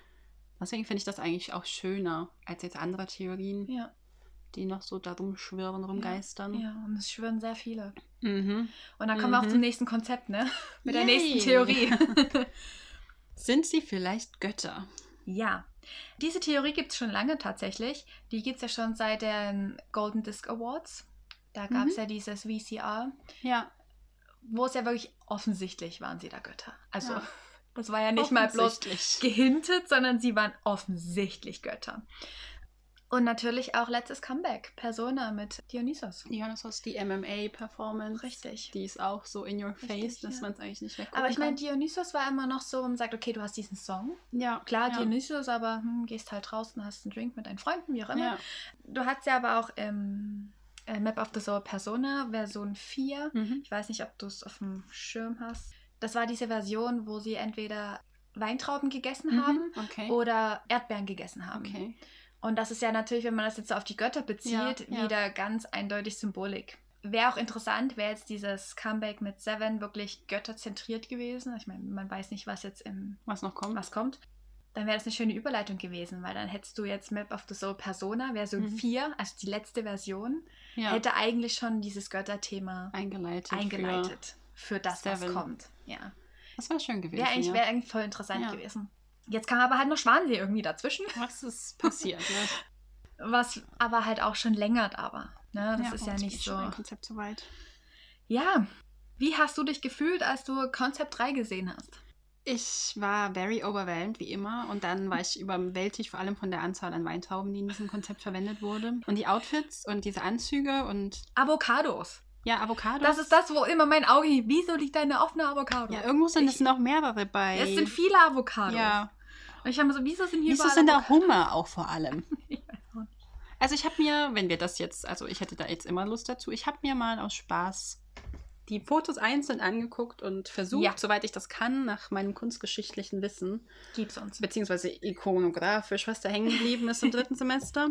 deswegen finde ich das eigentlich auch schöner als jetzt andere Theorien, Ja, die noch so darum schwirren, rumgeistern. ja, und es schwören sehr viele. Mhm. Und dann kommen wir auch Mhm. zum nächsten Konzept, ne? Mit der Yay. nächsten Theorie. Sind sie vielleicht Götter? ja. Diese Theorie gibt es schon lange tatsächlich. Die gibt es ja schon seit den Golden Disc Awards. Da gab es Mhm. ja dieses VCR, Ja, wo es ja wirklich offensichtlich waren sie da Götter. Also, Ja. das war ja nicht mal bloß gehintet, sondern sie waren offensichtlich Götter. Und natürlich auch letztes Comeback, Persona mit Dionysos. Dionysos, die MMA-Performance. Richtig. Die ist auch so in your face, Richtig, dass ja. man es eigentlich nicht weggucken Aber ich meine. Dionysos war immer noch so, man sagt, okay, du hast diesen Song. ja, Klar, ja. Dionysos, aber hm, gehst halt draußen, hast einen Drink mit deinen Freunden, wie auch immer. Ja. Du hast ja aber auch im äh, Map of the Soul Persona Version 4. Mhm. Ich weiß nicht, ob du es auf dem Schirm hast. Das war diese Version, wo sie entweder Weintrauben gegessen Mhm. haben Okay. oder Erdbeeren gegessen haben. okay. Und das ist ja natürlich, wenn man das jetzt so auf die Götter bezieht, Ja, ja. wieder ganz eindeutig Symbolik. Wäre auch interessant, wäre jetzt dieses Comeback mit Seven wirklich götterzentriert gewesen. Ich meine, man weiß nicht, was jetzt im Was noch kommt? was kommt. Dann wäre das eine schöne Überleitung gewesen, weil dann hättest du jetzt Map of the Soul Persona, Version Mhm. 4, also die letzte Version, Ja. hätte eigentlich schon dieses Götterthema eingeleitet. eingeleitet für, das, was Seven. kommt. Ja. Für, das war schön gewesen. Wäre eigentlich, ja. eigentlich voll interessant gewesen. Jetzt kam aber halt noch Schwansee irgendwie dazwischen. Was ist passiert? Ne? Was aber halt auch schon länger da war. Ne? Das ist ja jetzt nicht so. schon Konzept so weit. Ja. Wie hast du dich gefühlt, als du Concept 3 gesehen hast? Ich war very overwhelmed, wie immer. Und dann war ich überwältigt, vor allem von der Anzahl an Weintrauben, die in diesem Konzept verwendet wurde. Und die Outfits und diese Anzüge und Avocados. ja, Avocados. Das ist das, wo immer mein Auge hielt. Wieso liegt da eine offene Avocado? Ja, irgendwo sind Ich- es noch mehrere bei. Es sind viele Avocados. Ja. Ich habe mir so, wieso sind hier Wieso sind da? Hummer auch vor allem? Ich weiß auch nicht. Also ich habe mir, wenn wir das jetzt, also ich hätte da jetzt immer Lust dazu, ich habe mir mal aus Spaß die Fotos einzeln angeguckt und versucht, Ja. soweit ich das kann, nach meinem kunstgeschichtlichen Wissen, Gib's uns. beziehungsweise ikonografisch, was da hängen geblieben ist im dritten Semester,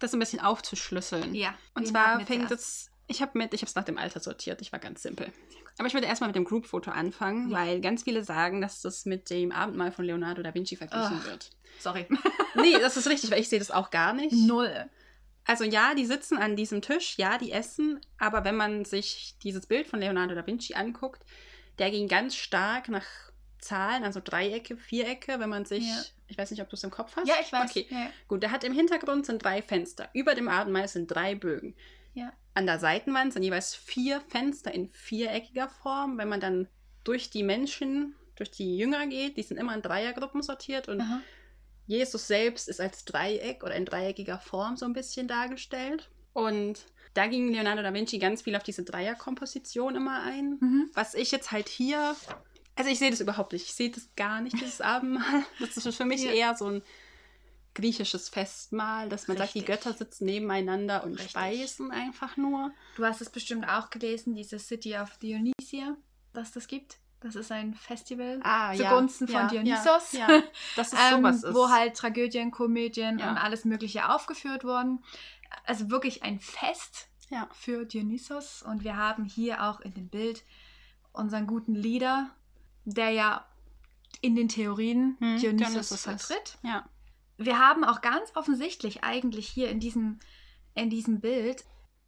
das ein bisschen aufzuschlüsseln. Ja. Und wen zwar fängt es, ich habe mit, ich habe es nach dem Alter sortiert, ich war ganz simpel. Aber ich würde erstmal mit dem Group-Foto anfangen, Ja. weil ganz viele sagen, dass das mit dem Abendmahl von Leonardo da Vinci verglichen Ugh. wird. Sorry. Nee, das ist richtig, weil ich sehe das auch gar nicht. Null. Also ja, die sitzen an diesem Tisch, ja, die essen, aber wenn man sich dieses Bild von Leonardo da Vinci anguckt, der ging ganz stark nach Zahlen, also Dreiecke, Vierecke, wenn man sich, Ja. ich weiß nicht, ob du es im Kopf hast. Ja, ich weiß. Okay, Ja. gut, der hat im Hintergrund sind drei Fenster, über dem Abendmahl sind drei Bögen. Ja. An der Seitenwand sind jeweils vier Fenster in viereckiger Form. Wenn man dann durch die Menschen, durch die Jünger geht. Die sind immer in Dreiergruppen sortiert und Aha. Jesus selbst ist als Dreieck oder in dreieckiger Form so ein bisschen dargestellt. Und da ging Leonardo da Vinci ganz viel auf diese Dreierkomposition immer ein. Mhm. Was ich jetzt halt hier, also ich sehe das überhaupt nicht. Ich sehe das gar nicht, dieses Abendmahl. Das ist für mich Ja. eher so ein griechisches Festmahl, dass man sagt, die Richtig. Götter sitzen nebeneinander und Richtig. speisen einfach nur. Du hast es bestimmt auch gelesen, diese City of Dionysia, dass das gibt. Das ist ein Festival Ah, ja, zugunsten von ja, Dionysos. Ja, ja, dass es ähm, sowas ist. wo halt Tragödien, Komödien Ja. und alles Mögliche aufgeführt wurden. Also wirklich ein Fest ja. für Dionysos. Und wir haben hier auch in dem Bild unseren guten Leader, der ja in den Theorien Hm, Dionysos, Dionysos ist. vertritt. Ja. Wir haben auch ganz offensichtlich eigentlich hier in diesem, in diesem Bild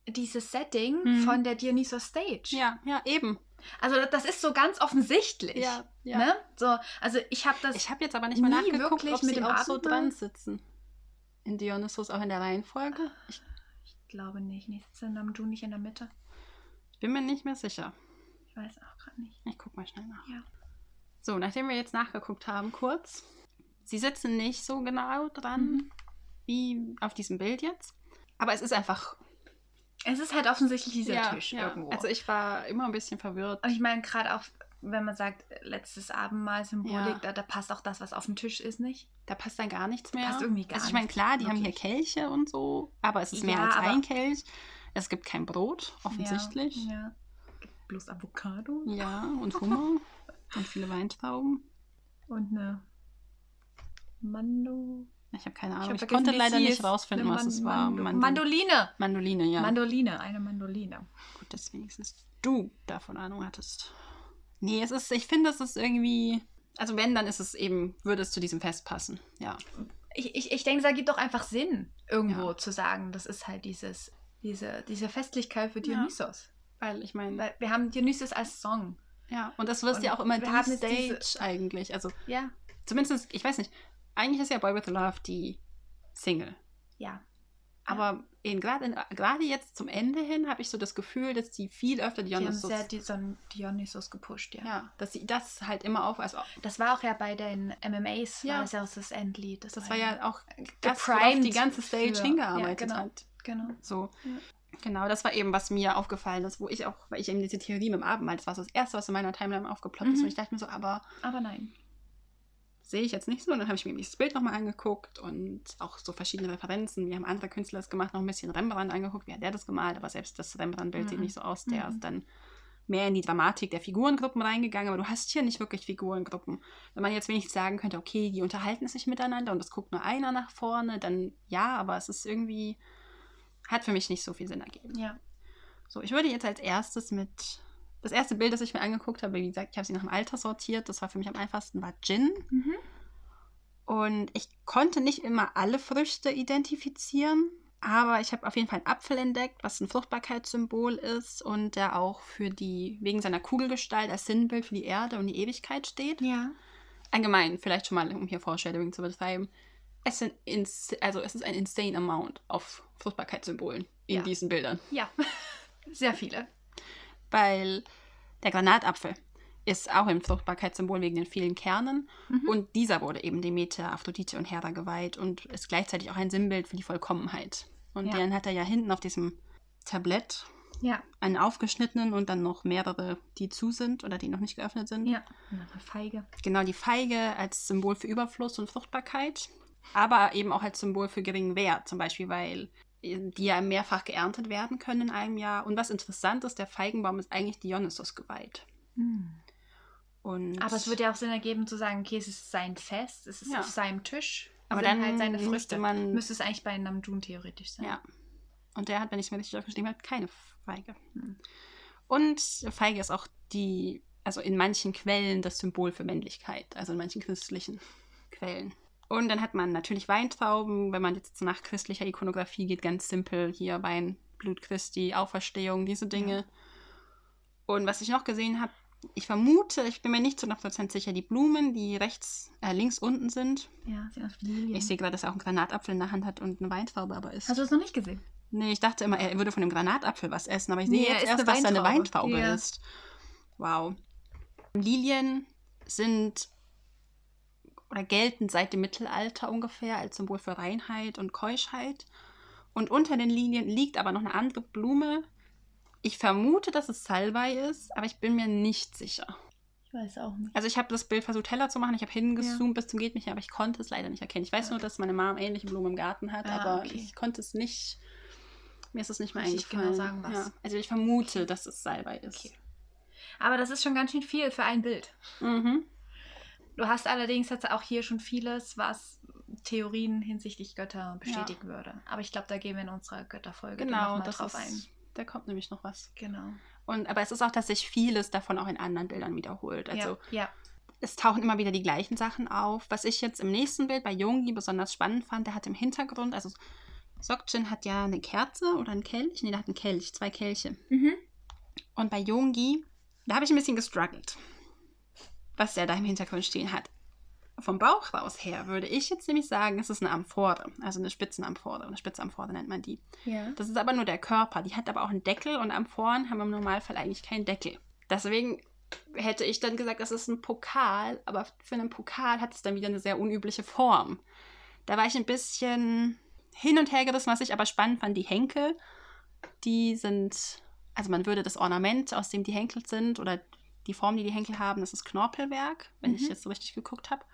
dieses Setting Hm. von der Dionysos Stage. ja, ja, eben. Also das ist so ganz offensichtlich. Ja, ja. Ne? So, also ich habe das. Ich habe jetzt aber nicht mal nachgeguckt, wirklich ob mit sie dem auch so Abendmahl- dran sitzen. In Dionysos auch in der Reihenfolge. Ich ich glaube nicht. Nee, sitzen Namjoon nicht in der Mitte. bin mir nicht mehr sicher. Ich weiß auch gerade nicht. Ich guck mal schnell nach. Ja. So, nachdem wir jetzt nachgeguckt haben, kurz. Sie sitzen nicht so genau dran Mhm. wie auf diesem Bild jetzt. Aber es ist einfach. Es ist halt offensichtlich dieser ja, Tisch ja. irgendwo. Also ich war immer ein bisschen verwirrt. Und ich meine, gerade auch, wenn man sagt, letztes Abendmahl, Symbolik, Ja. da, da passt auch das, was auf dem Tisch ist, nicht? Da passt dann gar nichts mehr. passt irgendwie gar also ich meine, klar, die haben hier wirklich. Kelche und so, aber es ist mehr als ein Kelch. Es gibt kein Brot, offensichtlich. Ja. bloß Avocado Ja, und Hummer und viele Weintrauben. und eine Mando. Ich habe keine Ahnung. Ich, vergessen, konnte leider nicht rausfinden, was es war. Mando- Mandol- Mandoline. Mandoline, ja. Mandoline, eine Mandoline. Gut, dass wenigstens du davon Ahnung hattest. Nee, es ist, ich finde, es ist irgendwie. Also wenn, dann ist es eben, würde es zu diesem Fest passen. Ja. Ich, ich, ich denke, es ergibt doch einfach Sinn, irgendwo Ja. zu sagen, das ist halt dieses, diese, diese Festlichkeit für Dionysos. Weil ich meine, Weil wir haben Dionysos als Song. ja, und das wirst Und ja auch immer die Stage diese- eigentlich. Also Ja. zumindest, ich weiß nicht, eigentlich ist ja Boy with Love die Single. Ja. Aber gerade jetzt zum Ende hin habe ich so das Gefühl, dass die viel öfter Die haben Dionysos. sehr die, so einen Dionysos gepusht, ja. ja, dass sie das halt immer auf. Also Das war auch ja bei den MMAs, Ja. war das ja auch das Endlied. das war ja auch das, worauf die ganze Stage für- hingearbeitet ja, genau. hat. Genau. So. Ja. Genau, das war eben, was mir aufgefallen ist, wo ich auch, weil ich eben diese Theorie mit dem Abendmahl, das war so das Erste, was in meiner Timeline aufgeploppt ist. Mhm. Und ich dachte mir so, aber Aber nein. Sehe ich jetzt nicht so. Und dann habe ich mir dieses Bild nochmal angeguckt und auch so verschiedene Referenzen. Wir haben andere Künstler das gemacht, noch ein bisschen Rembrandt angeguckt. Wie hat der das gemalt? Aber selbst das Rembrandt-Bild sieht Mhm. nicht so aus. Der Mhm. ist dann mehr in die Dramatik der Figurengruppen reingegangen. Aber du hast hier nicht wirklich Figurengruppen. Wenn man jetzt wenigstens sagen könnte, okay, die unterhalten sich miteinander und es guckt nur einer nach vorne, dann ja, aber es ist irgendwie, hat für mich nicht so viel Sinn ergeben. Ja. So, ich würde jetzt als erstes mit. Das erste Bild, das ich mir angeguckt habe, wie gesagt, ich habe sie nach dem Alter sortiert. Das war für mich am einfachsten, war Gin. Mhm. Und ich konnte nicht immer alle Früchte identifizieren, aber ich habe auf jeden Fall einen Apfel entdeckt, was ein Fruchtbarkeitssymbol ist und der auch für die, wegen seiner Kugelgestalt als Sinnbild für die Erde und die Ewigkeit steht. Ja. Allgemein, vielleicht schon mal, um hier Foreshadowing zu betreiben. Es, sind ins, also es ist ein insane amount auf Fruchtbarkeitssymbolen in Ja. diesen Bildern. Ja. Sehr viele. Weil der Granatapfel ist auch ein Fruchtbarkeitssymbol wegen den vielen Kernen. Mhm. Und dieser wurde eben Demeter, Aphrodite und Hera geweiht und ist gleichzeitig auch ein Sinnbild für die Vollkommenheit. Und Ja. dann hat er ja hinten auf diesem Tablett Ja. einen aufgeschnittenen und dann noch mehrere, die zu sind oder die noch nicht geöffnet sind. Ja. Eine Feige. Genau, die Feige als Symbol für Überfluss und Fruchtbarkeit, aber eben auch als Symbol für geringen Wert, zum Beispiel, weil die ja mehrfach geerntet werden können in einem Jahr. Und was interessant ist, der Feigenbaum ist eigentlich Dionysos geweiht. Und Aber es würde ja auch Sinn ergeben zu sagen, okay, es ist sein Fest, es ist Ja. auf seinem Tisch. Aber dann halt seine müsste Früchte. man- Müsste es eigentlich bei Namjoon theoretisch sein. Ja. Und der hat, wenn ich es mir richtig aufgeschrieben habe, keine Feige. Hm. Und Feige ist auch die, also in manchen Quellen das Symbol für Männlichkeit, also in manchen christlichen Quellen. Und dann hat man natürlich Weintrauben, wenn man jetzt nach christlicher Ikonografie geht, ganz simpel hier Wein, Blut Christi, Auferstehung, diese Dinge. Und was ich noch gesehen habe, ich vermute, ich bin mir nicht zu 100% sicher, die Blumen, die rechts, äh, links unten sind. Ja, sieht aus Lilien. Ich sehe gerade, dass er auch einen Granatapfel in der Hand hat und eine Weintraube aber ist. Hast du das noch nicht gesehen? Nee, ich dachte immer, er würde von dem Granatapfel was essen, aber ich sehe Nee, jetzt erst, dass er eine Weintraube. Weintraube Ja. ist. Wow. Lilien sind oder gelten seit dem Mittelalter ungefähr als Symbol für Reinheit und Keuschheit. Und unter den Linien liegt aber noch eine andere Blume. Ich vermute, dass es Salbei ist, aber ich bin mir nicht sicher. Ich weiß auch nicht. Also ich habe das Bild versucht heller zu machen. Ich habe hingezoomt bis zum geht nicht, aber ich konnte es leider nicht erkennen. Ich weiß nur, dass meine Mom ähnliche Blumen im Garten hat, Ah, aber okay. ich konnte es nicht. Mir ist es nicht mehr Richtig eingefallen. genau sagen, was. Ja. Also ich vermute, dass es Salbei ist. Okay. Aber das ist schon ganz schön viel für ein Bild. Mhm. Du hast allerdings jetzt auch hier schon vieles, was Theorien hinsichtlich Götter bestätigen würde. Aber ich glaube, da gehen wir in unserer Götterfolge Genau, noch mal drauf ist, ein. da kommt nämlich noch was. Genau. Und, aber es ist auch, dass sich vieles davon auch in anderen Bildern wiederholt. Also ja, ja. es tauchen immer wieder die gleichen Sachen auf. Was ich jetzt im nächsten Bild bei Yogi besonders spannend fand, der hat im Hintergrund, also Sokjin hat ja eine Kerze oder einen Kelch. Nee, der hat einen Kelch, zwei Kelche. Mhm. Und bei Yongi, da habe ich ein bisschen gestruggelt, was er da im Hintergrund stehen hat. Vom Bauch raus her würde ich jetzt nämlich sagen, es ist eine Amphore, also eine Spitzenamphore, eine Spitzamphore nennt man die. ja. Das ist aber nur der Körper, die hat aber auch einen Deckel und Amphoren haben im Normalfall eigentlich keinen Deckel. Deswegen hätte ich dann gesagt, das ist ein Pokal, aber für einen Pokal hat es dann wieder eine sehr unübliche Form. Da war ich ein bisschen hin und her gerissen, was ich aber spannend fand, die Henkel, die sind, also man würde das Ornament, aus dem die Henkel sind, oder die Form, die die Henkel haben, das ist Knorpelwerk, wenn ich Mhm. jetzt so richtig geguckt habe.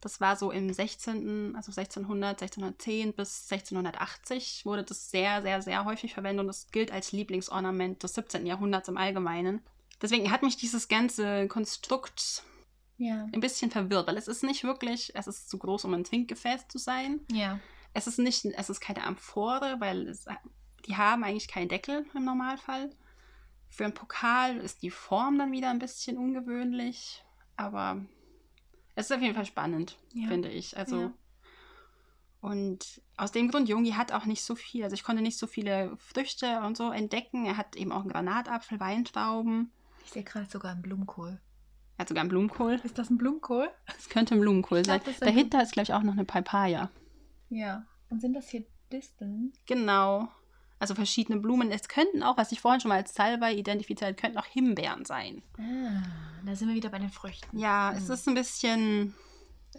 Das war so im 16., also 1600, 1610 bis 1680 wurde das sehr, sehr, sehr häufig verwendet und es gilt als Lieblingsornament des 17. Jahrhunderts im Allgemeinen. Deswegen hat mich dieses ganze Konstrukt Ja. ein bisschen verwirrt, weil es ist nicht wirklich, es ist zu groß, um ein Trinkgefäß zu sein. Ja. Es ist nicht, es ist keine Amphore, weil es, die haben eigentlich keinen Deckel im Normalfall. Für einen Pokal ist die Form dann wieder ein bisschen ungewöhnlich, aber es ist auf jeden Fall spannend, Ja. finde ich. Also Ja. und aus dem Grund, Jungi hat auch nicht so viel. Also ich konnte nicht so viele Früchte und so entdecken. Er hat eben auch einen Granatapfel, Weintrauben, Ich sehe gerade sogar einen Blumenkohl. er hat sogar einen Blumenkohl. Ist das ein Blumenkohl? Das könnte ein Blumenkohl glaub, sein. Dahinter ist, glaube ich, auch noch eine Papaya. Ja. Und sind das hier Disteln? Genau. Also verschiedene Blumen. Es könnten auch, was ich vorhin schon mal als Salbei identifiziert habe, könnten auch Himbeeren sein. Ah, da sind wir wieder bei den Früchten. Ja, es Hm. ist ein bisschen.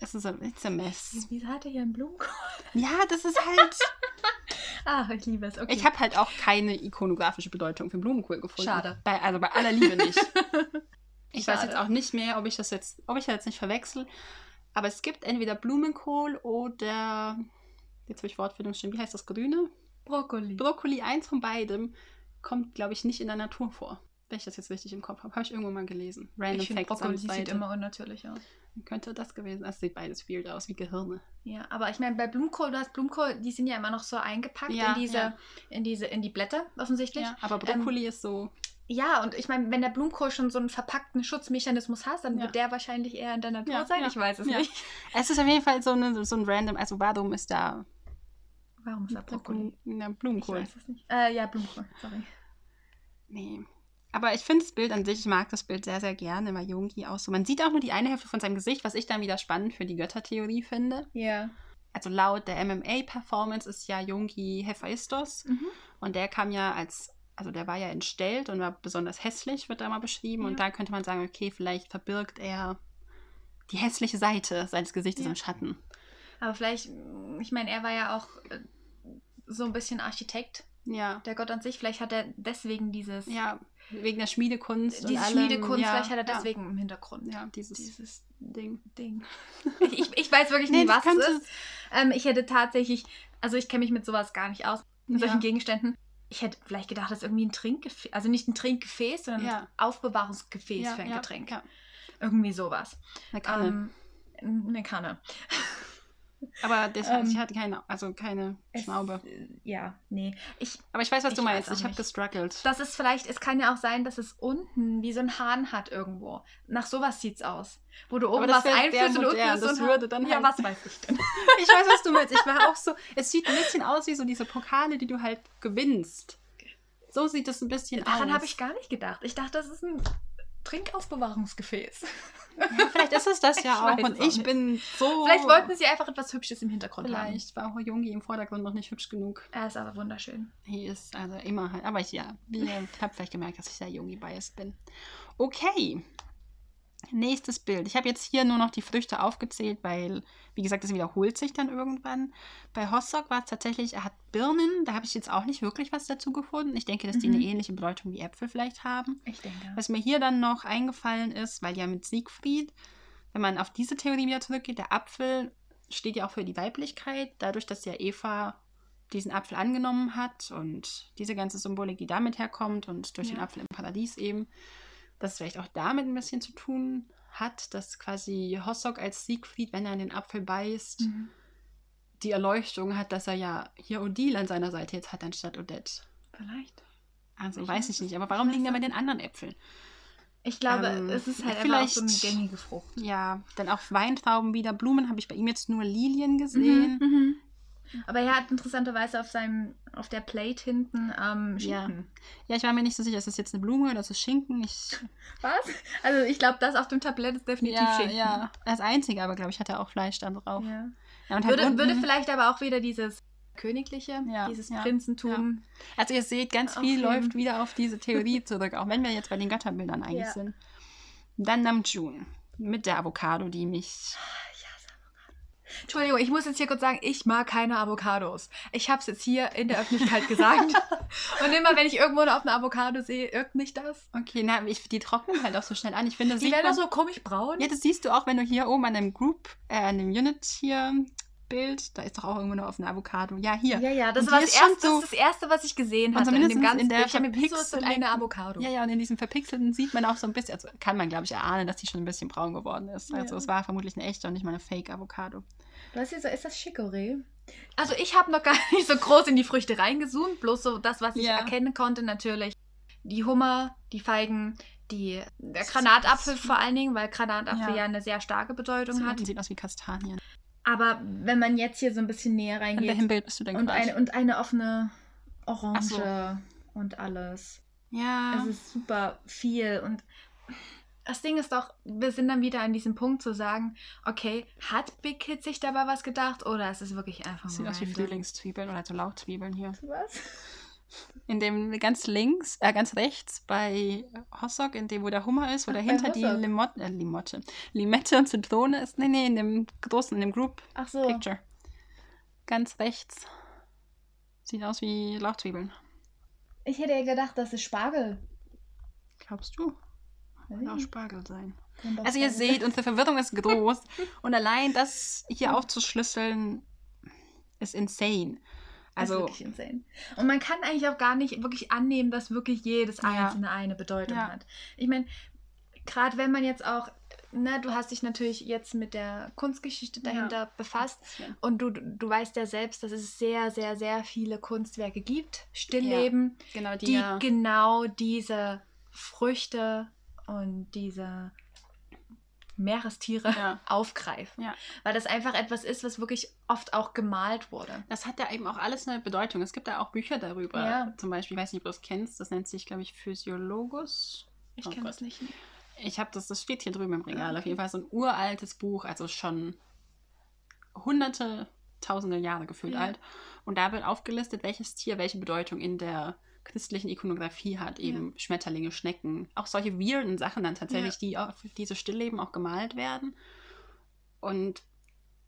Es ist ein, it's a mess. Wieso hat er hier einen Blumenkohl? Ja, das ist halt. Ah, ich liebe es. Okay. Ich habe halt auch keine ikonografische Bedeutung für Blumenkohl gefunden. Schade. Bei, also bei aller Liebe nicht. Ich weiß Schade. jetzt auch nicht mehr, ob ich das jetzt, ob ich das jetzt nicht verwechsel. Aber es gibt entweder Blumenkohl oder. Jetzt habe ich Wortfindungsstimme. Wie heißt das Grüne? Brokkoli. Brokkoli, eins von beidem, kommt, glaube ich, nicht in der Natur vor. Wenn ich das jetzt richtig im Kopf habe. Habe ich irgendwo mal gelesen. Random ich Facts Brokkoli sieht immer unnatürlich aus. Könnte das gewesen sein. Es sieht beides weird aus, wie Gehirne. Ja, aber ich meine, bei Blumenkohl, du hast Blumenkohl, die sind ja immer noch so eingepackt Ja, in diese, ja. in diese, in die Blätter, offensichtlich. Ja, aber Brokkoli ist so. Ja, und ich meine, wenn der Blumenkohl schon so einen verpackten Schutzmechanismus hat, dann Ja. wird der wahrscheinlich eher in der Natur sein. Ich weiß es nicht. Es ist auf jeden Fall so, eine, so ein random. Also, warum ist da Da Brokkoli? Ja, Ich Blumenkohl? weiß es nicht. Äh, ja, Blumenkohl, sorry. Nee. Aber ich finde das Bild an sich, ich mag das Bild sehr, sehr gerne bei Jungi auch so. Man sieht auch nur die eine Hälfte von seinem Gesicht, was ich dann wieder spannend für die Göttertheorie finde. Ja. Also laut der MMA-Performance ist ja Jungi Hephaistos. Mhm. Und der kam ja als, also der war ja entstellt und war besonders hässlich, wird da mal beschrieben. Ja. Und da könnte man sagen, okay, vielleicht verbirgt er die hässliche Seite seines Gesichtes Ja. im Schatten. Aber vielleicht, ich meine, er war ja auch äh, so ein bisschen Architekt, Ja. der Gott an sich. Vielleicht hat er deswegen dieses, Ja, wegen der Schmiedekunst. diese. Schmiedekunst, ja, vielleicht hat er ja. deswegen im Hintergrund Ja, dieses, dieses Ding. Ding. ich, ich, weiß wirklich nicht, was es ist. Ähm, ich hätte tatsächlich, also ich kenne mich mit sowas gar nicht aus, mit solchen Ja. Gegenständen. Ich hätte vielleicht gedacht, das ist irgendwie ein Trinkgefäß, also nicht ein Trinkgefäß, sondern Ja. ein Aufbewahrungsgefäß Ja, für ein ja, Getränk. Ja, Irgendwie sowas. eine Kanne. Ähm, eine Kanne. Aber das, ähm, ich hatte keine, also keine Es- Schnaube. äh, Ja, nee. Ich, Aber ich weiß, was ich du meinst. Ich habe gestruggelt. das ist vielleicht, es kann ja auch sein, dass es unten wie so ein Hahn hat irgendwo. Nach sowas sieht's aus. Wo du oben was einführst und unten ist so ein würde dann. Ja, halt- was weiß ich denn? Ich weiß, was du meinst. Ich war auch so. Es sieht ein bisschen aus wie so diese Pokale, die du halt gewinnst. So sieht es ein bisschen Daran aus. habe ich gar nicht gedacht. Ich dachte, das ist ein Trinkaufbewahrungsgefäß. Ja, vielleicht ist es das Ich ja auch. Und auch ich bin so. Vielleicht wollten sie einfach etwas Hübsches im Hintergrund haben. Vielleicht war auch Jungi im Vordergrund noch nicht hübsch genug. Er ist aber wunderschön. Hier ist also immer halt. Aber ich ja, ihr habt vielleicht gemerkt, dass ich sehr Jungi-biased bin. Okay. Nächstes Bild. Ich habe jetzt hier nur noch die Früchte aufgezählt, weil, wie gesagt, das wiederholt sich dann irgendwann. Bei Hossok war es tatsächlich, er hat Birnen. Da habe ich jetzt auch nicht wirklich was dazu gefunden. Ich denke, dass die Mhm. eine ähnliche Bedeutung wie Äpfel vielleicht haben. Ich denke. Was mir hier dann noch eingefallen ist, weil ja mit Siegfried, wenn man auf diese Theorie wieder zurückgeht, der Apfel steht ja auch für die Weiblichkeit, dadurch, dass ja Eva diesen Apfel angenommen hat und diese ganze Symbolik, die damit herkommt und durch den Ja. Apfel im Paradies eben, dass es vielleicht auch damit ein bisschen zu tun hat, dass quasi Hossok als Siegfried, wenn er an den Apfel beißt, Mhm. die Erleuchtung hat, dass er ja hier Odile an seiner Seite jetzt hat, anstatt Odette. Vielleicht. Also Ich weiß ich nicht, aber warum liegen da bei den anderen Äpfeln? Ich glaube, Ähm, es ist halt einfach auch vielleicht- so eine gängige Frucht. Ja, dann auch Weintrauben wieder. Blumen habe ich bei ihm jetzt nur Lilien gesehen. Mhm. Aber er hat interessanterweise auf seinem, auf der Plate hinten ähm, Ja. Schinken. Ja, ich war mir nicht so sicher, ist das jetzt eine Blume oder ist das Schinken? Ich, Was? Also ich glaube, das auf dem Tablett ist definitiv ja, Schinken. ja, das einzige, aber glaube ich, hat er auch Fleisch dann drauf. Ja. Ja, und halt Würde, unten- würde vielleicht aber auch wieder dieses Königliche, Ja, dieses ja, Prinzentum. Also ihr seht, ganz viel Aufheben. läuft wieder auf diese Theorie zurück, auch wenn wir jetzt bei den Götterbildern eigentlich Ja. sind. Dann Namjoon mit der Avocado, die mich... Entschuldigung, ich muss jetzt hier kurz sagen, ich mag keine Avocados. Ich habe es jetzt hier in der Öffentlichkeit gesagt. Und immer, wenn ich irgendwo auf eine Avocado sehe, irrt mich das. Okay, na, ich, die trocknen halt auch so schnell an. Ich finde, das Die werden doch so komisch braun. Ja, das siehst du auch, wenn du hier oben an dem Group, äh, an dem Unit hier Bild, da ist doch auch irgendwo noch auf eine Avocado. Ja, hier. Ja, ja, das war die das erste, so- das, ist das erste, was ich gesehen Und hatte in dem ganzen in der habe verpixelten- eine Avocado? Ja, ja, und in diesem verpixelten sieht man auch so ein bisschen, also kann man, glaube ich, erahnen, dass die schon ein bisschen braun geworden ist. Also Ja. es war vermutlich eine echte und nicht mal eine Fake-Avocado. Was ist, ist das Chicorée? Also ich habe noch gar nicht so groß in die Früchte reingezoomt, bloß so das, was ich Ja. erkennen konnte, natürlich. Die Hummer, die Feigen, die, der Granatapfel vor allen Dingen, weil Granatapfel Ja. ja, eine sehr starke Bedeutung Das hat. sieht aus wie Kastanien. Aber wenn man jetzt hier so ein bisschen näher An reingeht welchem Bild bist du denn und gerade? eine, und eine offene Orange so. und alles. ja, Es ist super viel und das Ding ist doch, wir sind dann wieder an diesem Punkt zu sagen, okay, hat Big Kid sich dabei was gedacht oder ist es wirklich einfach sieht nur aus wie? Frühlingszwiebeln oder so Lauchzwiebeln hier. Was? In dem ganz links, äh, ganz rechts bei Hossok, in dem, wo der Hummer ist, wo Ach, dahinter die. Limotte, äh, Limotte, Limette und Zitrone ist. Nee, nee, in dem großen, in dem Group Ach so. Picture. Ganz rechts. Sieht aus wie Lauchzwiebeln. Ich hätte ja gedacht, das ist Spargel. Glaubst du? Kann auch. Spargel sein. Also ihr seht, unsere Verwirrung ist groß. und allein das hier aufzuschlüsseln, ist insane. Das ist Also, wirklich insane. Und man kann eigentlich auch gar nicht wirklich annehmen, dass wirklich jedes Ja. einzelne eine Bedeutung Ja. hat. Ich meine, gerade wenn man jetzt auch, ne, du hast dich natürlich jetzt mit der Kunstgeschichte Ja. dahinter befasst und du, du weißt ja selbst, dass es sehr, sehr, sehr viele Kunstwerke gibt, Stillleben, genau, die, die ja, genau diese Früchte und diese Meerestiere Ja. aufgreifen. Ja. Weil das einfach etwas ist, was wirklich oft auch gemalt wurde. Das hat ja eben auch alles eine Bedeutung. Es gibt ja auch Bücher darüber. Ja. Zum Beispiel, ich weiß nicht, ob du das kennst, das nennt sich, glaube ich, Physiologus. Ich Oh kenne das nicht. Ich habe das, das steht hier drüben im Regal. Okay. Auf jeden Fall so ein uraltes Buch, also schon hunderte, tausende Jahre gefühlt alt. Und da wird aufgelistet, welches Tier welche Bedeutung in der christlichen Ikonografie hat. Eben Schmetterlinge, Schnecken, auch solche weirden Sachen dann tatsächlich, die auf diese Stillleben auch gemalt werden. Und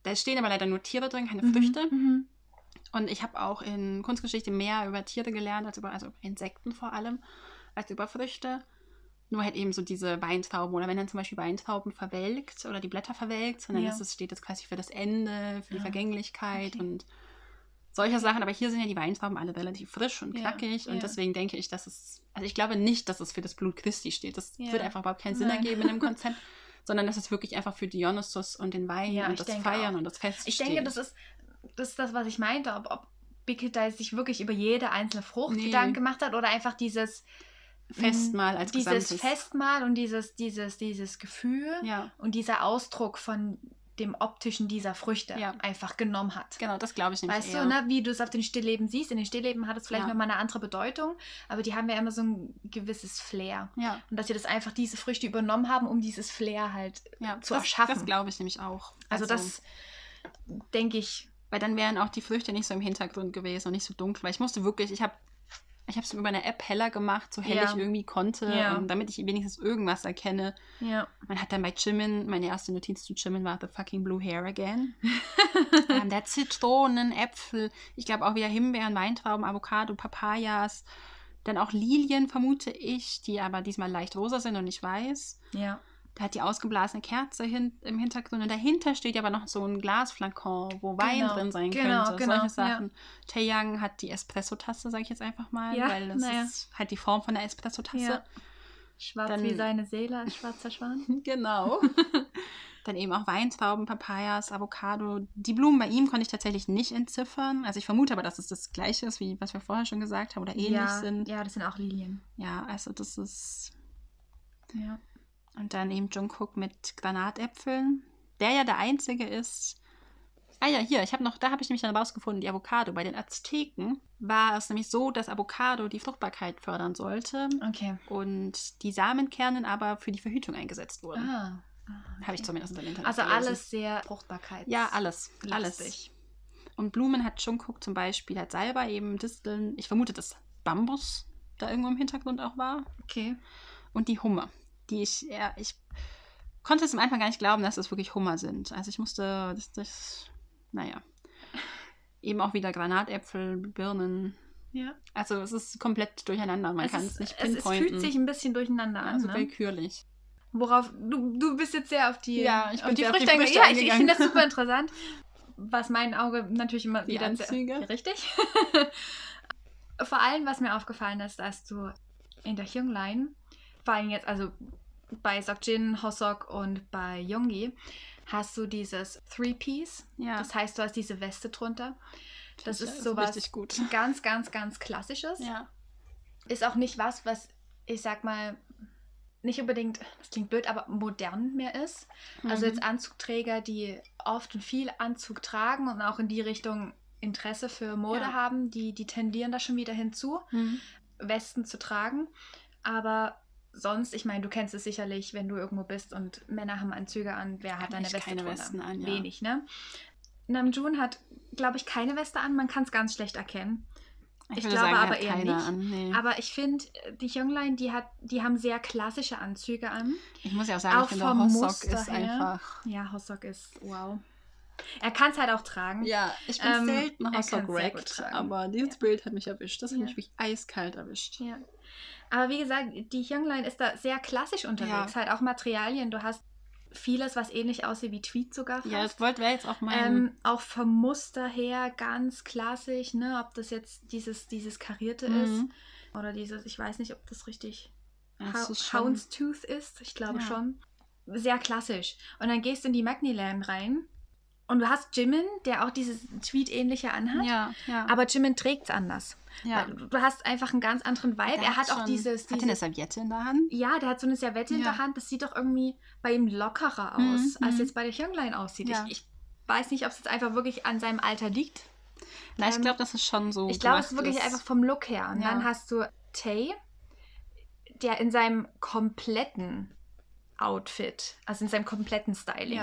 da stehen aber leider nur Tiere drin, keine Früchte. Mhm. Und ich habe auch in Kunstgeschichte mehr über Tiere gelernt, als über, also über Insekten vor allem, als über Früchte. Nur halt eben so diese Weintrauben oder wenn dann zum Beispiel Weintrauben verwelkt oder die Blätter verwelkt, sondern Ja. das steht das quasi für das Ende, für die Vergänglichkeit okay. und solche Sachen. Aber hier sind ja die Weintrauben alle relativ frisch und Ja, knackig und ja. deswegen denke ich, dass es, also ich glaube nicht, dass es für das Blut Christi steht. Das Ja. würde einfach überhaupt keinen Sinn Nein. ergeben in dem Konzept. Sondern dass es wirklich einfach für Dionysus und den Wein Ja, und ich das Feiern auch. und das Fest Ich steht. denke, das ist, das ist das, was ich meinte, ob, ob da sich wirklich über jede einzelne Frucht Nee. Gedanken gemacht hat oder einfach dieses Festmahl als dieses Gesamtes. Festmahl und dieses, dieses, dieses Gefühl Ja, und dieser Ausdruck von dem optischen dieser Früchte Ja. einfach genommen hat. genau, das glaube ich nämlich Weißt eher. du, ne, wie du es auf den Stillleben siehst. In den Stillleben hat es vielleicht Ja. nochmal eine andere Bedeutung, aber die haben ja immer so ein gewisses Flair. Ja, Und dass sie das einfach diese Früchte übernommen haben, um dieses Flair halt ja, zu das, erschaffen. Das glaube ich nämlich auch. Also, das denke ich. Weil dann wären auch die Früchte nicht so im Hintergrund gewesen und nicht so dunkel. Weil ich musste wirklich, ich habe Ich habe es über eine App heller gemacht, so hell Ja. ich irgendwie konnte, Ja. und damit ich wenigstens irgendwas erkenne. Ja. Man hat dann bei Jimin, meine erste Notiz zu Jimin war The fucking blue hair again. ähm, der Zitronen, Äpfel, ich glaube auch wieder Himbeeren, Weintrauben, Avocado, Papayas. Dann auch Lilien, vermute ich, die aber diesmal leicht rosa sind und nicht weiß. Ja. Da hat die ausgeblasene Kerze hin, im Hintergrund und dahinter steht aber noch so ein Glasflakon, wo Wein Genau, drin sein genau, könnte. genau, Solche Sachen. Taeyang hat die Espresso-Tasse, sage ich jetzt einfach mal, Ja, weil das naja. ist halt die Form von der Espresso-Tasse. Ja. Schwarz Dann- wie seine Seele, ein schwarzer Schwan. Genau. Dann eben auch Weintrauben, Papayas, Avocado. Die Blumen bei ihm konnte ich tatsächlich nicht entziffern. Also ich vermute aber, dass es das gleiche ist, wie was wir vorher schon gesagt haben oder ähnlich ja, sind. ja, das sind auch Lilien. Ja, also das ist. Ja. Und dann eben Jungkook mit Granatäpfeln. Der ja der einzige ist. Ah ja, hier, ich habe noch, da habe ich nämlich dann rausgefunden, die Avocado. Bei den Azteken war es nämlich so, dass Avocado die Fruchtbarkeit fördern sollte Okay. und die Samenkerne aber für die Verhütung eingesetzt wurden. Ah. Habe ich zumindest im Internet Also gelesen. alles sehr Fruchtbarkeit. Ja, alles. Alles. Lastig. Und Blumen hat Jungkook zum Beispiel, hat Salbei eben Disteln. Ich vermute, dass Bambus da irgendwo im Hintergrund auch war. Okay. Und die Hummer, die ich, ja, ich konnte es am Anfang gar nicht glauben, dass das wirklich Hummer sind. Also ich musste, das, das naja. Eben auch wieder Granatäpfel, Birnen. Ja. Also es ist komplett durcheinander. Man es, kann es nicht es, es pinpointen. fühlt sich ein bisschen durcheinander an. also ne? willkürlich. Worauf du, du bist jetzt sehr auf die, Ja, ich auf bin die sehr auf die Früchte Früchte. Ja, ich, ich finde das super interessant. Was mein Auge natürlich immer Die wieder Anzüge. Sehr, richtig. Vor allem, was mir aufgefallen ist, dass du in der Hyungline, vor allem jetzt, also bei Sokjin, Hosok und bei Yoongi, hast du dieses Three-Piece. Ja. Das heißt, du hast diese Weste drunter. Das ich ist sowas richtig gut. ganz, ganz, ganz Klassisches Ja. ist auch nicht was, was ich sag mal nicht unbedingt, das klingt blöd, aber modern mehr ist. Also Mhm. jetzt Anzugträger, die oft und viel Anzug tragen und auch in die Richtung Interesse für Mode Ja. haben, die, die tendieren da schon wieder hinzu, Mhm. Westen zu tragen. Aber sonst, ich meine, du kennst es sicherlich, wenn du irgendwo bist und Männer haben Anzüge an, wer hat Haben eine echt Weste keine drunter? Westen an, ja. Wenig, ne? Namjoon hat, glaube ich, keine Weste an, man kann es ganz schlecht erkennen. Ich würde glaube er aber eher nicht. An. Nee. Aber ich finde, die Junglein, die, hat, die haben sehr klassische Anzüge an. ich muss ja auch sagen, auch ich finde, vom Hossok ist her. einfach. Ja, Hossok ist wow. Er kann es halt auch tragen. Ja, ich bin Ähm, selten Hossok wrecked, aber dieses Ja. Bild hat mich erwischt. Das hat Ja. mich wirklich eiskalt erwischt. Ja. Aber wie gesagt, die Junglein ist da sehr klassisch unterwegs. Ja. Halt auch Materialien. Du hast vieles, was ähnlich aussieht wie Tweed sogar fast. Ja, das wollte wäre jetzt auch mein. ähm, auch vom Muster her ganz klassisch, ne? Ob das jetzt dieses, dieses karierte Mhm. ist oder dieses, ich weiß nicht, ob das richtig das ist Houndstooth ist. Ich glaube Ja. schon. Sehr klassisch. Und dann gehst du in die Magniland rein und du hast Jimin, der auch dieses Tweet-ähnliche anhat. Ja, ja. Aber Jimin trägt es anders. Ja. Du hast einfach einen ganz anderen Vibe. Der er hat auch schon- dieses. Hat er eine Serviette in der Hand? ja, der hat so eine Serviette in Ja. der Hand. Das sieht doch irgendwie bei ihm lockerer aus, Mhm, als mhm. jetzt bei der Hyunglein aussieht. Ja. Ich, ich weiß nicht, ob es jetzt einfach wirklich an seinem Alter liegt. Nein, ich Ähm, glaube, das ist schon so. Ich glaube, es ist wirklich einfach vom Look her. Und dann hast du Tay, der in seinem kompletten Outfit, also in seinem kompletten Styling,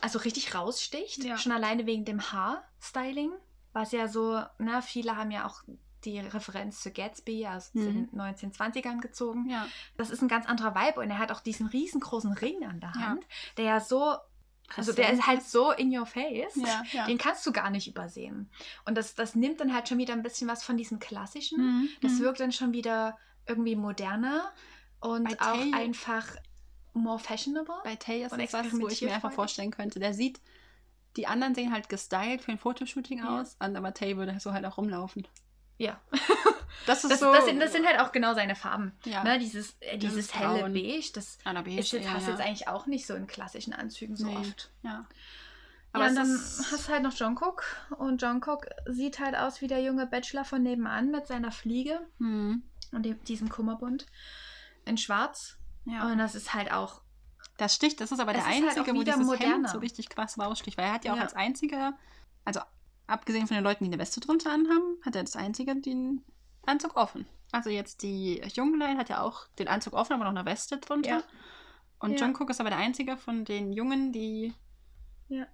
also richtig raussticht. Schon alleine wegen dem Haarstyling, was ja so, na, viele haben ja auch die Referenz zu Gatsby aus Mhm. den 1920ern gezogen. Ja. Das ist ein ganz anderer Vibe und er hat auch diesen riesengroßen Ring an der Ja. Hand, der ja so, also der ist halt so in your face. Ja, ja. Den kannst du gar nicht übersehen. Und das, das nimmt dann halt schon wieder ein bisschen was von diesem klassischen. Mhm, Das mhm. wirkt dann schon wieder irgendwie moderner und Bei auch Tay- einfach more fashionable. Bei Tay ist es was, wo ich mir einfach vorstellen könnte. Der sieht, die anderen sehen halt gestylt für ein Fotoshooting Ja. aus, aber Tay würde so halt auch rumlaufen. Ja. Das ist Das, so. das, sind, das sind halt auch genau seine Farben. ja. Ne, dieses äh, Dieses helle Braun. Beige, das da bin ich ist hast ja. jetzt eigentlich auch nicht so in klassischen Anzügen so Nee. oft. Ja. Aber ja, und dann hast du halt noch Jungkook und Jungkook sieht halt aus wie der junge Bachelor von nebenan mit seiner Fliege Mhm. und dem, diesem Kummerbund in schwarz. Ja. Und das ist halt auch Das sticht, das ist aber Es der ist halt einzige, auch wo dieses Hemd moderner. so richtig krass raussticht. Weil er hat ja auch Ja. als einziger, also abgesehen von den Leuten, die eine Weste drunter anhaben, hat er als einziger den Anzug offen. Also jetzt die Junglein hat ja auch den Anzug offen, aber noch eine Weste drunter. Ja. Und Ja. Jungkook ist aber der einzige von den Jungen, die Ja.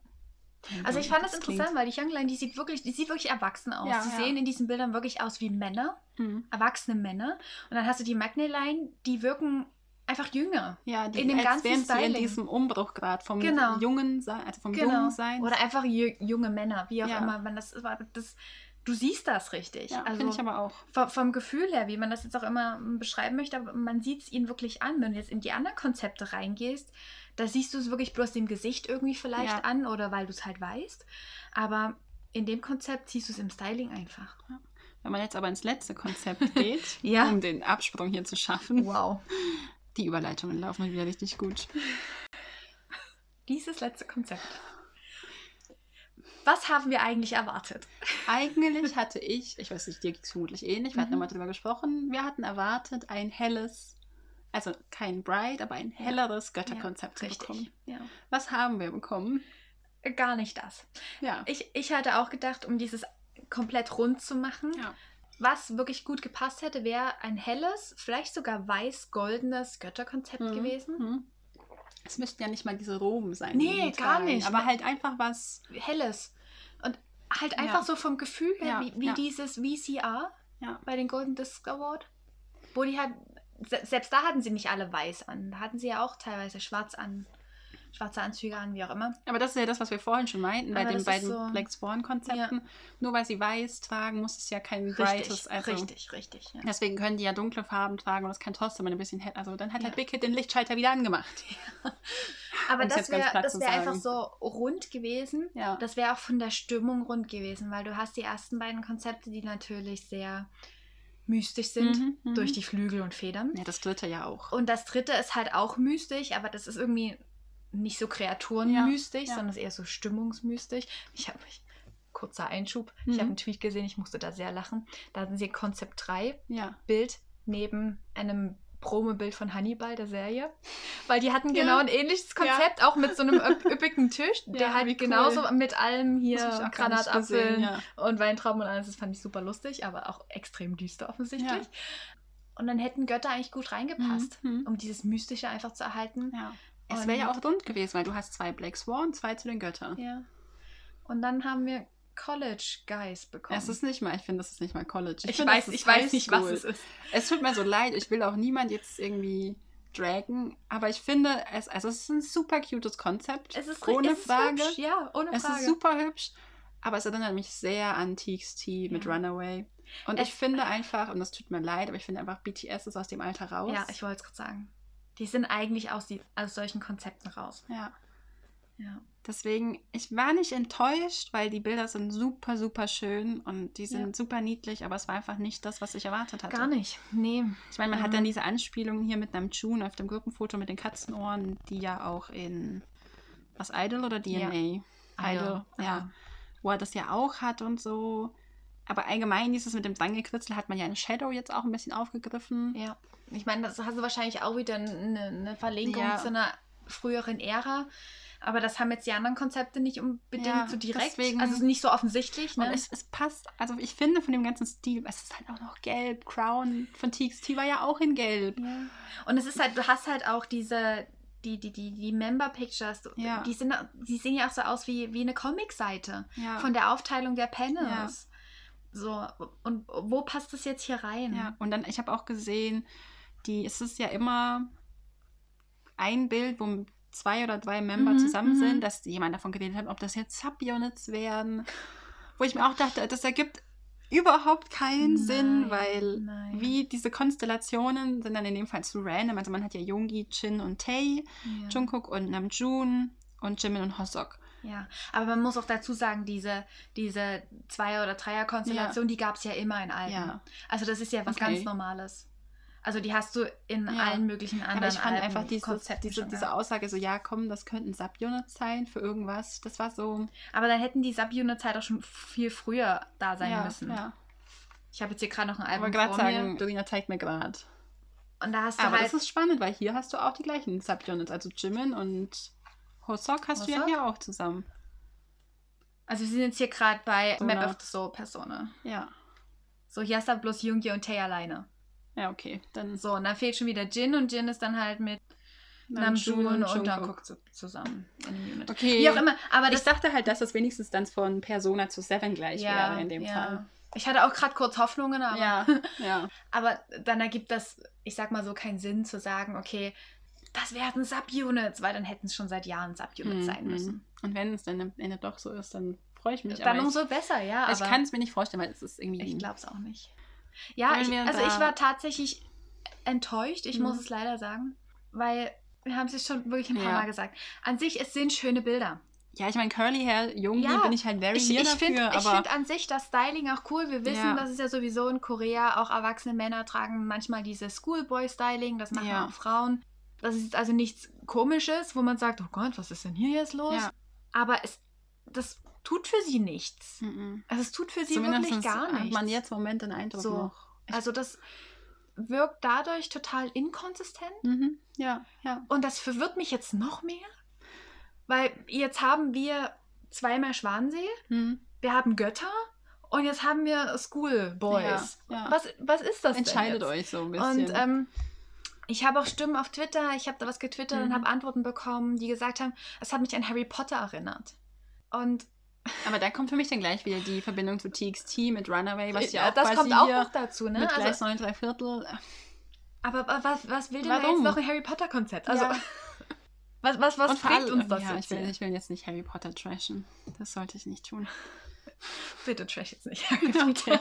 Also ich fand das, klingt- interessant, weil die Young Line, die sieht wirklich, die sieht wirklich erwachsen aus. Ja, die ja. sehen in diesen Bildern wirklich aus wie Männer, Mhm. erwachsene Männer. Und dann hast du die Magnet Line, die wirken einfach jünger. Ja, die, In dem als ganzen wären sie in diesem Umbruch gerade vom Genau. jungen sein, also vom Genau. jungen sein. Oder einfach ju- junge Männer, wie auch Ja. immer man das, das. Du siehst das richtig. ja, also finde ich aber auch. vom, vom Gefühl her, wie man das jetzt auch immer mm, beschreiben möchte, aber man sieht es ihnen wirklich an. Wenn du jetzt in die anderen Konzepte reingehst, da siehst du es wirklich bloß dem Gesicht irgendwie vielleicht Ja. an oder weil du es halt weißt. Aber in dem Konzept siehst du es im Styling einfach. Wenn man jetzt aber ins letzte Konzept geht, Ja. um den Absprung hier zu schaffen, Wow. Die Überleitungen laufen wieder richtig gut. Dieses letzte Konzept. Was haben wir eigentlich erwartet? Eigentlich hatte ich, ich weiß nicht, dir ging es vermutlich ähnlich, wir hatten Mhm. ja mal drüber gesprochen, wir hatten erwartet, ein helles, also kein Bright, aber ein helleres Götterkonzept zu bekommen. Ja. Was haben wir bekommen? Gar nicht das. Ja. Ich, ich hatte auch gedacht, um dieses komplett rund zu machen, Ja. Was wirklich gut gepasst hätte, wäre ein helles, vielleicht sogar weiß-goldenes Götterkonzept Mhm. gewesen. Mhm. Es müssten ja nicht mal diese Roben sein. Nee, gar tragen, nicht. Aber halt einfach was. Helles. Und halt einfach Ja. so vom Gefühl her, Ja, wie, wie ja. dieses VCR Ja. bei den Golden Disc Award. Wo die halt, se- selbst da hatten sie nicht alle weiß an. Da hatten sie ja auch teilweise schwarz an, schwarze Anzüge an, wie auch immer. Aber das ist ja das, was wir vorhin schon meinten bei den beiden so- Black Swan-Konzepten. Nur weil sie weiß tragen, muss es ja kein Richtig, brightes. Also richtig, richtig. Ja. Deswegen können die ja dunkle Farben tragen und das kann trotzdem ein bisschen hell. Also dann hat Ja. halt Big Hit den Lichtschalter wieder angemacht. Aber das wäre das wär einfach so rund gewesen. Ja. Das wäre auch von der Stimmung rund gewesen, weil du hast die ersten beiden Konzepte, die natürlich sehr mystisch sind, Mhm, mhm. durch die Flügel und Federn. Ja, das dritte ja auch. Und das dritte ist halt auch mystisch, aber das ist irgendwie nicht so kreaturenmystisch, Ja, ja. sondern ist eher so stimmungsmystisch. Ich habe mich, kurzer Einschub, Mhm. ich habe einen Tweet gesehen, ich musste da sehr lachen. Da hatten sie Konzept 3 Ja. Bild neben einem Promobild von Hannibal, der Serie. Weil die hatten Ja. genau ein ähnliches Konzept, auch mit so einem üpp- üppigen Tisch, der Ja, halt cool. genauso mit allem hier Granatapfeln ja. und Weintrauben und alles. Das fand ich super lustig, aber auch extrem düster offensichtlich. Ja. Und dann hätten Götter eigentlich gut reingepasst, Mhm, mhm. um dieses Mystische einfach zu erhalten. Ja. Es wäre ja auch rund gewesen, weil du hast zwei Black Swan, zwei zu den Göttern. Ja. Und dann haben wir College Guys bekommen. Es ist nicht mal, ich finde, das ist nicht mal College. ich, finde, weiß, das ist ich weiß nicht, was es ist. Es tut mir so leid, ich will auch niemand jetzt irgendwie dragen, aber ich finde, es, also es ist ein super cutes Konzept. Es ist ohne es ist Frage. Hübsch, ja, ohne Es Frage. ist super hübsch, aber es erinnert mich sehr an Teeks Tea mit Ja. Runaway. Und Es- ich finde einfach, und das tut mir leid, aber ich finde einfach, BTS ist aus dem Alter raus. Ja, ich wollte es gerade sagen. Die sind eigentlich aus, die, aus solchen Konzepten raus. ja. Ja. Deswegen, ich war nicht enttäuscht, weil die Bilder sind super, super schön und die sind Ja. super niedlich, aber es war einfach nicht das, was ich erwartet hatte. Gar nicht. Nee. Ich meine, man hat Ähm. dann diese Anspielung hier mit einem June auf dem Gruppenfoto mit den Katzenohren, die ja auch in was Idol oder DNA? Idol, ja. ja. Wo er das ja auch hat und so. Aber allgemein dieses mit dem Drangekritzel hat man ja in Shadow jetzt auch ein bisschen aufgegriffen. Ja. Ich meine, das hast du wahrscheinlich auch wieder eine, eine Verlinkung Ja. zu einer früheren Ära. Aber das haben jetzt die anderen Konzepte nicht unbedingt Ja, so direkt. deswegen- also nicht so offensichtlich. Und Ne? es, es passt, also ich finde von dem ganzen Stil, es ist halt auch noch gelb. Crown von TXT war ja auch in gelb. Ja. Und es ist halt, du hast halt auch diese, die, die, die, die Member Pictures, Ja. die, sind, die sehen ja auch so aus wie, wie eine Comicseite. Ja. Von der Aufteilung der Panels. So, und wo passt das jetzt hier rein? Ja, und dann, ich habe auch gesehen, die, es ist ja immer ein Bild, wo zwei oder drei Member Mhm, zusammen mhm. sind, dass jemand davon geredet hat, ob das jetzt Subunits werden. Wo ich mir auch dachte, das ergibt überhaupt keinen Sinn, Nein, weil nein. wie diese Konstellationen sind dann in dem Fall zu random. Also man hat ja Yoongi, Jin und Tae, Ja. Jungkook und Namjoon und Jimin und Hosok. Ja, aber man muss auch dazu sagen, diese, diese Zweier- oder Dreier-Konstellation, die gab es ja immer in allen. Ja. Also das ist ja was Okay. ganz Normales. Also die hast du in Ja. allen möglichen anderen Aber ich fand Alben, einfach dieses, Konzepten diese, diese. Aussage so, ja komm, das könnten Subunits sein für irgendwas. Das war so... Aber dann hätten die Subunits halt auch schon viel früher da sein ja, müssen. Ja. Ich habe jetzt hier gerade noch ein Album gerade vor sagen, mir. Dorina zeigt mir gerade. Und da hast du Aber halt... das ist spannend, weil hier hast du auch die gleichen Subunits. Also Jimin und Hosok hast du ja Hosok? hier auch zusammen. also wir sind jetzt hier gerade bei So Map eine- of the Soul Persona. Ja. So, hier hast du bloß Yoongi und Tae alleine. Ja, okay. Dann So, und dann fehlt schon wieder Jin und Jin ist dann halt mit Namjoon und Jungkook. Jungkook zu- zusammen in einem Unit. Okay. Wie auch immer, aber ich dachte halt, dass das wenigstens dann von Persona zu Seven gleich wäre in dem Fall. Ich hatte auch gerade kurz Hoffnungen, aber, Ja, ja. aber dann ergibt das, ich sag mal so, keinen Sinn zu sagen, okay, das werden Subunits, weil dann hätten es schon seit Jahren Subunits sein Mhm. müssen. Und wenn es dann am Ende doch so ist, dann freue ich mich. Dann aber umso besser, ja. ich, ich kann es mir nicht vorstellen, weil es ist irgendwie. ich glaube es auch nicht. Ja, ich, also ich war tatsächlich enttäuscht, ich Mhm. muss es leider sagen, weil wir haben es jetzt schon wirklich ein paar Ja. Mal gesagt. An sich, es sind schöne Bilder. Ja, ich meine, Curly Hair, Jungi, Ja, bin ich halt very Ich, ich dafür, finde aber find an sich das Styling auch cool. Wir wissen, Ja. dass es ja sowieso in Korea auch erwachsene Männer tragen manchmal dieses Schoolboy-Styling, das machen Ja. auch Frauen. Das ist also nichts Komisches, wo man sagt, oh Gott, was ist denn hier jetzt los? Ja. Aber es, das tut für sie nichts. Mhm. Also es tut für sie zumindest wirklich gar hat nichts. man jetzt im Moment den Eindruck So. noch. also das wirkt dadurch total inkonsistent. Mhm. Ja, ja. Und das verwirrt mich jetzt noch mehr, weil jetzt haben wir zweimal Schwansee, Mhm. wir haben Götter und jetzt haben wir Schoolboys. Ja, ja. Was, was ist das Entscheidet denn jetzt? euch so ein bisschen. Und ähm, ich habe auch Stimmen auf Twitter, ich habe da was getwittert und Mhm. habe Antworten bekommen, die gesagt haben, es hat mich an Harry Potter erinnert. Und aber da kommt für mich dann gleich wieder die Verbindung zu TXT mit Runaway, was ja äh, auch das quasi kommt auch noch dazu, ne? mit Gleis Also, 9 3 Viertel. aber was, was will denn da Warum? jetzt noch ein Harry Potter Konzept? Also Ja. was, was, was Und bringt uns das ja, jetzt? ich will, ich will jetzt nicht Harry Potter trashen. Das sollte ich nicht tun. Bitte trash jetzt nicht Harry Potter.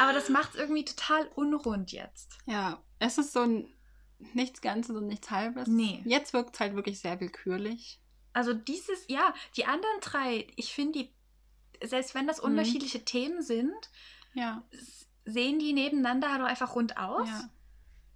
Aber das macht es irgendwie total unrund jetzt. Ja, es ist so ein nichts Ganzes und nichts Halbes. Nee. Jetzt wirkt es halt wirklich sehr willkürlich. Also dieses, ja, die anderen drei, ich finde die, selbst wenn das Mhm. unterschiedliche Themen sind, Ja, sehen die nebeneinander halt auch einfach rund aus. ja,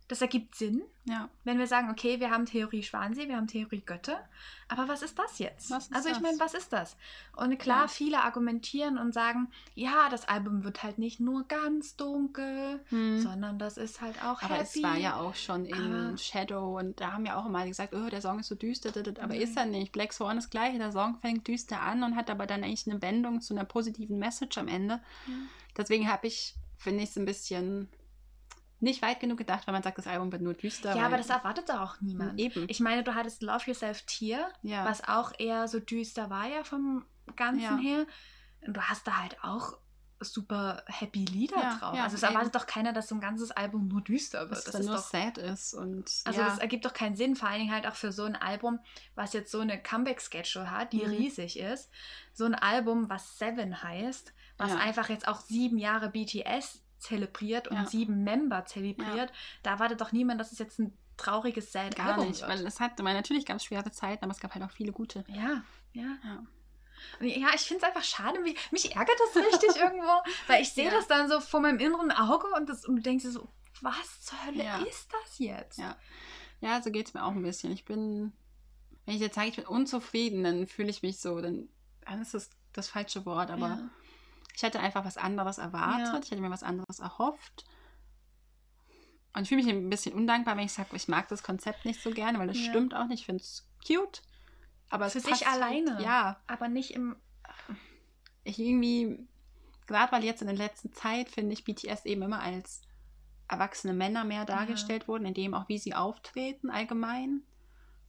Das ergibt Sinn, ja. wenn wir sagen, okay, wir haben Theorie Schwansee, wir haben Theorie Götter, aber was ist das jetzt? Ist also ich meine, was ist das? Und klar, Ja. viele argumentieren und sagen, ja, das Album wird halt nicht nur ganz dunkel, Hm. sondern das ist halt auch Aber happy. es war ja auch schon in Aber- Shadow und da haben ja auch immer gesagt, oh, der Song ist so düster, aber Nein. ist er nicht. Black Swan ist gleich, der Song fängt düster an und hat aber dann eigentlich eine Wendung zu einer positiven Message am Ende. Ja. Deswegen habe ich, finde ich es ein bisschen nicht weit genug gedacht, weil man sagt, das Album wird nur düster. Ja, aber das erwartet doch auch niemand. Eben. Ich meine, du hattest Love Yourself Tear, ja. was auch eher so düster war ja vom Ganzen Ja. her. Und du hast da halt auch super happy Lieder Ja, drauf. ja, also es erwartet doch keiner, dass so ein ganzes Album nur düster wird. dass es Das dann nur doch, sad ist und also das ergibt doch keinen Sinn, vor allen Dingen halt auch für so ein Album, was jetzt so eine Comeback-Schedule hat, die Mhm. riesig ist. So ein Album, was Seven heißt, was einfach jetzt auch sieben Jahre BTS zelebriert und Ja. sieben Member zelebriert. Da erwartet doch niemand, dass es jetzt ein trauriges Sad gar Album nicht, wird. weil es hat, weil natürlich gab es schwere Zeiten, aber es gab halt auch viele gute. Ja, ja. Ja. Ja, ich finde es einfach schade. Mich, mich ärgert das richtig irgendwo, weil ich sehe Ja. das dann so vor meinem inneren Auge und, das, und du denkst dir so, was zur Hölle Ja. ist das jetzt? Ja. Ja, so geht es mir auch ein bisschen. Ich bin, wenn ich jetzt sage, ich bin unzufrieden, dann fühle ich mich so, dann, dann ist das das falsche Wort, aber Ja. Ich hätte einfach was anderes erwartet, Ja. ich hätte mir was anderes erhofft. Und ich fühle mich ein bisschen undankbar, wenn ich sage, ich mag das Konzept nicht so gerne, weil das Ja. stimmt auch nicht. Ich finde es cute. Aber es Für passt sich alleine. Halt, ja, Aber nicht im. ich irgendwie, gerade weil jetzt in der letzten Zeit, finde ich BTS eben immer als erwachsene Männer mehr dargestellt wurden, in dem auch, wie sie auftreten allgemein.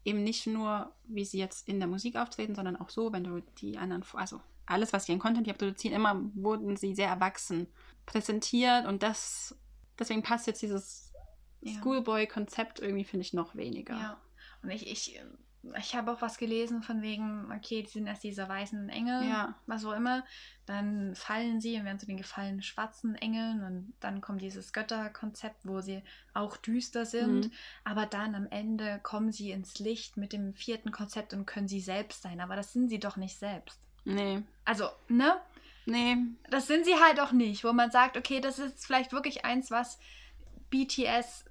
Eben nicht nur, wie sie jetzt in der Musik auftreten, sondern auch so, wenn du die anderen, also alles, was sie an Content hier produzieren, immer wurden sie sehr erwachsen präsentiert und das, deswegen passt jetzt dieses Ja. Schoolboy-Konzept irgendwie, finde ich, noch weniger. Ja. Und ich, ich, ich habe auch was gelesen von wegen, okay, die sind erst diese weißen Engel, Ja. was auch immer. Dann fallen sie und werden zu den gefallenen schwarzen Engeln und dann kommt dieses Götterkonzept, wo sie auch düster sind. Mhm. Aber dann am Ende kommen sie ins Licht mit dem vierten Konzept und können sie selbst sein. Aber das sind sie doch nicht selbst. Nee, Also, ne? nee, Das sind sie halt auch nicht, wo man sagt, okay, das ist vielleicht wirklich eins, was BTS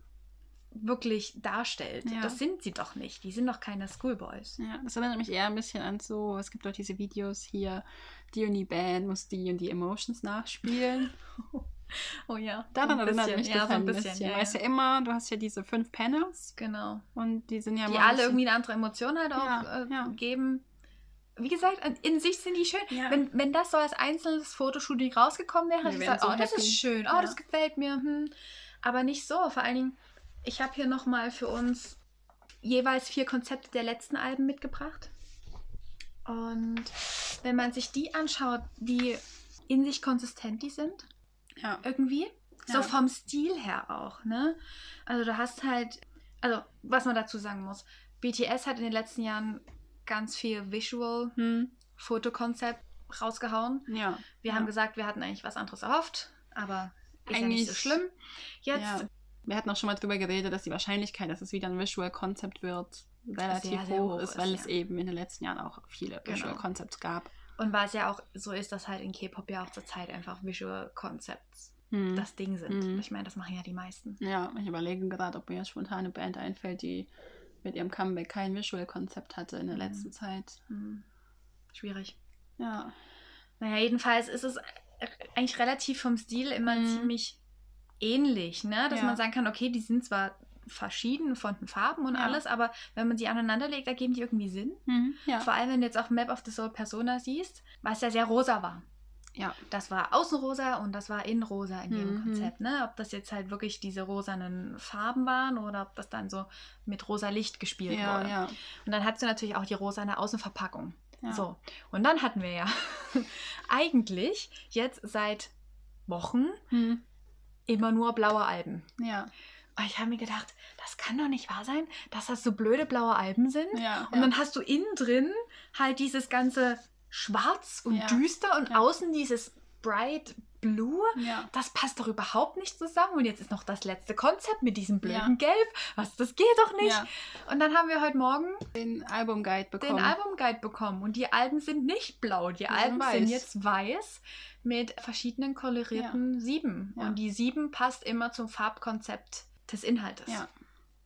wirklich darstellt. Ja. Das sind sie doch nicht. Die sind doch keine Schoolboys. Ja, das erinnert mich eher ein bisschen an so, es gibt doch diese Videos hier, die und die Band muss die und die Emotions nachspielen. Oh ja. Daran erinnert bisschen. mich das ja, so ein bisschen. Ja, Weißt ja. ja immer, du hast ja diese fünf Panels Genau. und die sind ja Die alle bisschen- irgendwie eine andere Emotion halt auch Ja, äh, ja. geben. Wie gesagt, in sich sind die schön. Ja. Wenn, wenn das so als einzelnes Fotoshooting rausgekommen wäre, hätte ich gesagt, so oh, das happy. ist schön, oh, Ja. das gefällt mir. Hm. Aber nicht so. Vor allen Dingen, ich habe hier nochmal für uns jeweils vier Konzepte der letzten Alben mitgebracht. Und wenn man sich die anschaut, wie in sich konsistent die sind, Ja. irgendwie. So vom Stil her auch, ne? Also du hast halt, also was man dazu sagen muss, BTS hat in den letzten Jahren ganz viel Visual Hm. Fotokonzept rausgehauen. Ja. Wir ja. haben gesagt, wir hatten eigentlich was anderes erhofft, aber ist ja nicht so Eigentlich- schlimm. Jetzt Ja. Wir hatten auch schon mal drüber geredet, dass die Wahrscheinlichkeit, dass es wieder ein Visual Concept wird, relativ Sehr, sehr hoch hoch ist, ist, weil ja. es eben in den letzten Jahren auch viele Genau. Visual Concepts gab. und weil es ja auch so ist, dass halt in K-Pop ja auch zur Zeit einfach Visual Concepts Hm. das Ding sind. Mhm. Ich meine, das machen ja die meisten. Ja, ich überlege gerade, ob mir jetzt spontan eine Band einfällt, die mit ihrem Comeback kein Visual-Konzept hatte in der Mhm. letzten Zeit. Hm. Schwierig. Ja. Naja, jedenfalls ist es eigentlich relativ vom Stil immer Mhm. ziemlich ähnlich, ne? Dass Ja. man sagen kann, okay, die sind zwar verschieden von den Farben und Ja. alles, aber wenn man die aneinander legt, ergeben die irgendwie Sinn. Mhm. Ja. Vor allem, wenn du jetzt auch Map of the Soul Persona siehst, was ja sehr rosa war. Ja. Das war außen rosa und das war innen rosa in jedem Mhm. Konzept, ne? Ob das jetzt halt wirklich diese rosanen Farben waren oder ob das dann so mit rosa Licht gespielt Ja, wurde. ja. Und dann hattest du natürlich auch die rosane Außenverpackung. ja. So, und dann hatten wir ja eigentlich jetzt seit Wochen Hm. immer nur blaue Alben. Ja. Und ich habe mir gedacht, das kann doch nicht wahr sein, dass das so blöde blaue Alben sind. Ja. Und dann hast du innen drin halt dieses ganze Schwarz und Ja. düster und Ja. außen dieses Bright Blue. ja. Das passt doch überhaupt nicht zusammen. Und jetzt ist noch das letzte Konzept mit diesem blöden. Gelb. Was, das geht doch nicht. Und dann haben wir heute Morgen Den Albumguide bekommen. den Albumguide bekommen. Und die Alben sind nicht blau. Die Alben weiß. sind jetzt weiß mit verschiedenen kolorierten Sieben. Und die Sieben passt immer zum Farbkonzept des Inhaltes. Ja.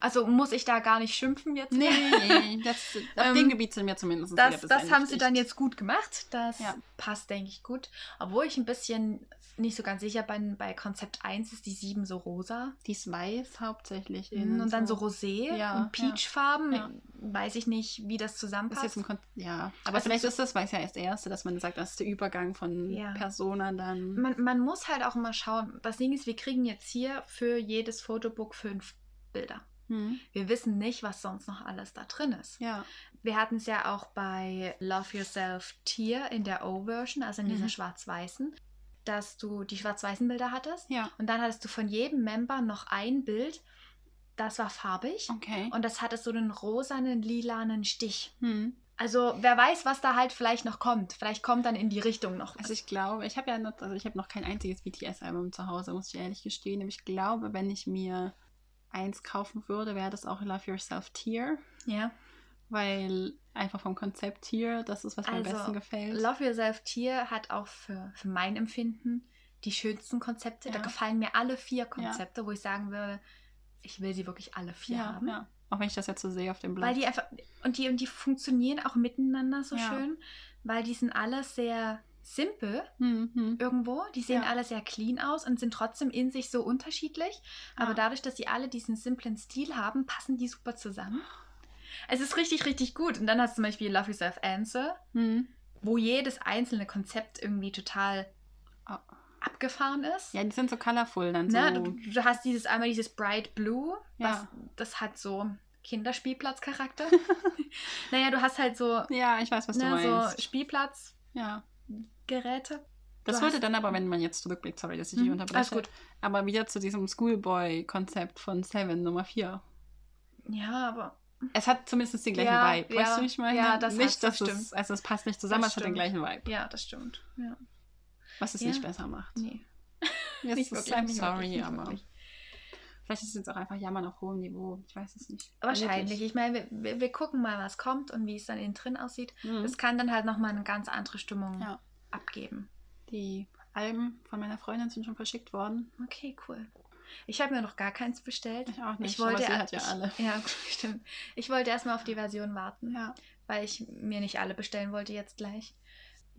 Also muss ich da gar nicht schimpfen jetzt. Nee, nee, das, auf Ähm, dem Gebiet sind wir zumindest Das, das haben sie dann jetzt gut gemacht. Das Ja. passt, denke ich, gut. Obwohl ich ein bisschen nicht so ganz sicher bin, bei Konzept 1 ist die 7 so rosa. Die ist weiß hauptsächlich. Mhm, und dann so rosé Ja, und Peachfarben. ja. Weiß ich nicht, wie das Ist zusammenpasst. jetzt ein Kon ja, aber Also vielleicht so- ist das, weiß ja erst erste, dass man sagt, das ist der Übergang von Ja. Persona dann. man, man muss halt auch immer schauen. Das Ding ist, wir kriegen jetzt hier für jedes Fotobook fünf Bilder. Hm. Wir wissen nicht, was sonst noch alles da drin ist. Ja, Wir hatten es ja auch bei Love Yourself Tier in der O-Version, also in dieser Mhm. schwarz-weißen, dass du die schwarz-weißen Bilder hattest. ja, Und dann hattest du von jedem Member noch ein Bild, das war farbig. okay. Und das hatte so einen rosanen, lilanen Stich. Hm. Also wer weiß, was da halt vielleicht noch kommt. Vielleicht kommt dann in die Richtung noch was. Also ich glaube, ich habe ja noch, also ich habe noch kein einziges BTS-Album zu Hause, muss ich ehrlich gestehen. Aber ich glaube, wenn ich mir eins kaufen würde, wäre das auch Love Yourself Tear. ja. Weil einfach vom Konzept Tear, das ist, was mir am Also, besten gefällt. Love Yourself Tier hat auch für, für mein Empfinden die schönsten Konzepte. Da Ja. gefallen mir alle vier Konzepte, wo ich sagen würde, ich will sie wirklich alle vier ja, haben. ja. Auch wenn ich das jetzt so sehe auf dem Blatt. Weil die einfach, und die, und die funktionieren auch miteinander so Ja. schön, weil die sind alle sehr simpel hm, hm. irgendwo. Die sehen Ja. alle sehr clean aus und sind trotzdem in sich so unterschiedlich. Aber Ja. dadurch, dass sie alle diesen simplen Stil haben, passen die super zusammen. Es ist richtig, richtig gut. Und dann hast du zum Beispiel Love Yourself Answer, Hm. wo jedes einzelne Konzept irgendwie total Ah. abgefahren ist. Ja, die sind so colorful dann so. Ne? Du, du hast dieses einmal dieses Bright Blue, was Ja. das hat so Kinderspielplatzcharakter. naja, du hast halt so, Ja, ich weiß, was du ne, meinst. so Spielplatzgeräte. Ja. Du Das würde hast- dann aber, wenn man jetzt zurückblickt, sorry, dass ich dich Mhm, unterbreche, alles gut. aber wieder zu diesem Schoolboy-Konzept von Seven Nummer 4. Ja, aber Es hat zumindest den gleichen Ja, Vibe, ja, weißt du, wie ich meine? ja, das nicht, das dass es, stimmt. also es passt nicht zusammen, Das es hat den stimmt. gleichen Vibe, ja, das stimmt. Ja. was es Ja. nicht besser macht. Nee. Jetzt Nicht wirklich, I'm sorry, wirklich, aber wirklich. vielleicht ist es jetzt auch einfach Jammern auf hohem Niveau, ich weiß es nicht. Wahrscheinlich. Wirklich. Ich meine, wir, wir, wir gucken mal, was kommt und wie es dann innen drin aussieht. Mhm. Das kann dann halt nochmal eine ganz andere Stimmung Ja. Abgeben. Die Alben von meiner Freundin sind schon verschickt worden. Okay, cool. Ich habe mir noch gar keins bestellt. Ich auch nicht, Ich wollte, aber sie hat ja ich, alle. Ja, stimmt. Ich wollte erstmal auf die Version warten, Ja. weil ich mir nicht alle bestellen wollte jetzt gleich.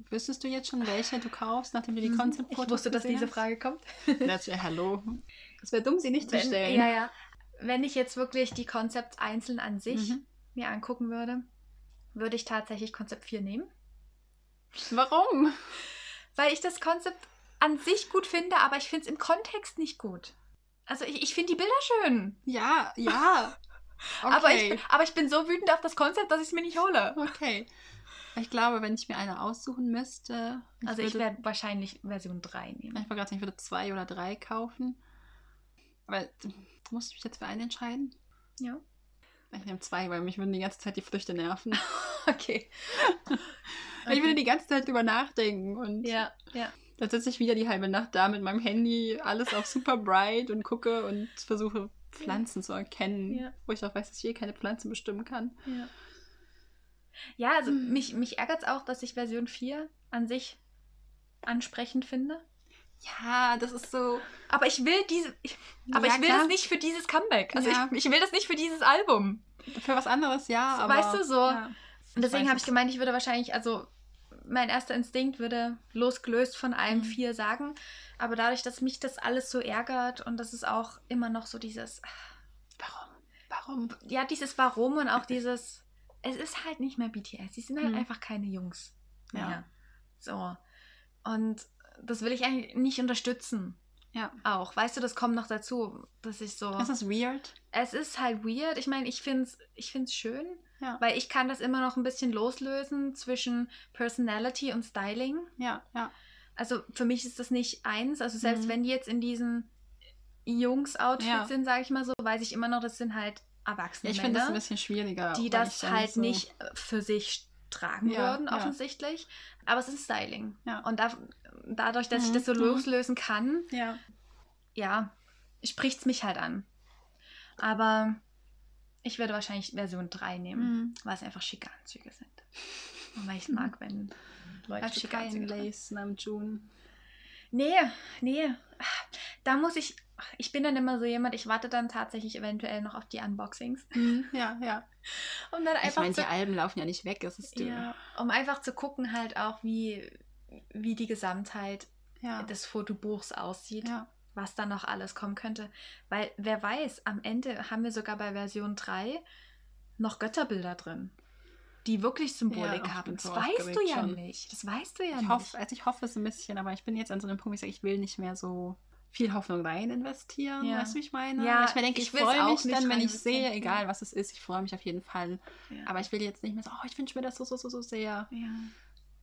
Wüsstest du jetzt schon, welche du kaufst, nachdem du die Mhm. Konzeptfotos Ich wusste, dass diese hast? Frage kommt. Wäre hallo. Das wäre dumm, sie nicht zu Wenn, stellen. ja, ja. Wenn ich jetzt wirklich die Konzepte einzeln an sich Mhm. mir angucken würde, würde ich tatsächlich Konzept 4 nehmen. Warum? Weil ich das Konzept an sich gut finde, aber ich finde es im Kontext nicht gut. Also ich, ich finde die Bilder schön. Ja, ja. Aber, ich, aber ich bin so wütend auf das Konzept, dass ich es mir nicht hole. Okay. Ich glaube, wenn ich mir eine aussuchen müsste. Also ich werde wahrscheinlich Version 3 nehmen. Ich wollte gerade sagen, ich würde zwei oder drei kaufen. Aber du musst mich jetzt für einen entscheiden. Ja. Ich nehme zwei, weil mich würden die ganze Zeit die Früchte nerven. Okay. Ich würde die ganze Zeit drüber nachdenken und Ja, ja. dann sitze ich wieder die halbe Nacht da mit meinem Handy, alles auf super bright und gucke und versuche Pflanzen zu erkennen, Ja. wo ich auch weiß, dass ich eh keine Pflanzen bestimmen kann. Ja, ja also Hm. mich, mich ärgert es auch, dass ich Version 4 an sich ansprechend finde. Ja, das ist so. Aber ich will diese. Ich, aber Ja, ich will klar. das nicht für dieses Comeback. Also Ja. ich, ich will das nicht für dieses Album. Für was anderes, ja, So, aber. weißt du, so. Ja. Und deswegen habe ich gemeint, ich würde wahrscheinlich, also mein erster Instinkt würde losgelöst von allem Mhm. vier sagen. Aber dadurch, dass mich das alles so ärgert und das ist auch immer noch so dieses, Warum? Warum? ja, dieses Warum und auch dieses, es ist halt nicht mehr BTS. Sie sind halt Mhm. einfach keine Jungs. Ja. mehr. So. Und das will ich eigentlich nicht unterstützen. Ja. Auch. Weißt du, das kommt noch dazu, dass ich so. Ist das weird? Es ist halt weird. Ich meine, ich finde es ich find's schön, Ja. weil ich kann das immer noch ein bisschen loslösen zwischen Personality und Styling. Ja, ja. Also für mich ist das nicht eins. Also selbst Mhm. wenn die jetzt in diesen Jungs-Outfits Ja. sind, sage ich mal so, weiß ich immer noch, das sind halt erwachsene Ich finde das ein bisschen schwieriger. die das ich halt so- nicht äh, für sich tragen Ja, würden, ja. offensichtlich. Aber es ist Styling. Ja. Und da, dadurch, dass ich Mhm, das so mhm. loslösen kann, Ja. ja, spricht es mich halt an. Aber ich werde wahrscheinlich Version 3 nehmen, Mhm. weil es einfach schicke Anzüge sind. Und weil ich es mag, wenn Leute schicke Anzüge. Lace nam June? Nee, nee. Da muss ich. Ich bin dann immer so jemand, ich warte dann tatsächlich eventuell noch auf die Unboxings. Ja, ja. Um dann Ich einfach meine, zu, die Alben laufen ja nicht weg. Es ist die, ja, um einfach zu gucken, halt auch, wie, wie die Gesamtheit ja. des Fotobuchs aussieht. ja. Was da noch alles kommen könnte. Weil wer weiß, am Ende haben wir sogar bei Version 3 noch Götterbilder drin, die wirklich Symbolik Ja, haben. Das weißt du ja schon. nicht. Das weißt du ja Ich nicht. hoffe, also ich hoffe es ein bisschen, aber ich bin jetzt an so einem Punkt, wo ich sage, ich will nicht mehr so viel Hoffnung rein investieren. Ja. Weißt du, wie ich meine? Ja, ich mir denke, ich ich, freue mich dann, wenn ich sehe, egal was es ist, ich freue mich auf jeden Fall. ja. Aber ich will jetzt nicht mehr so, oh, ich wünsche mir das so, so, so, so sehr. ja.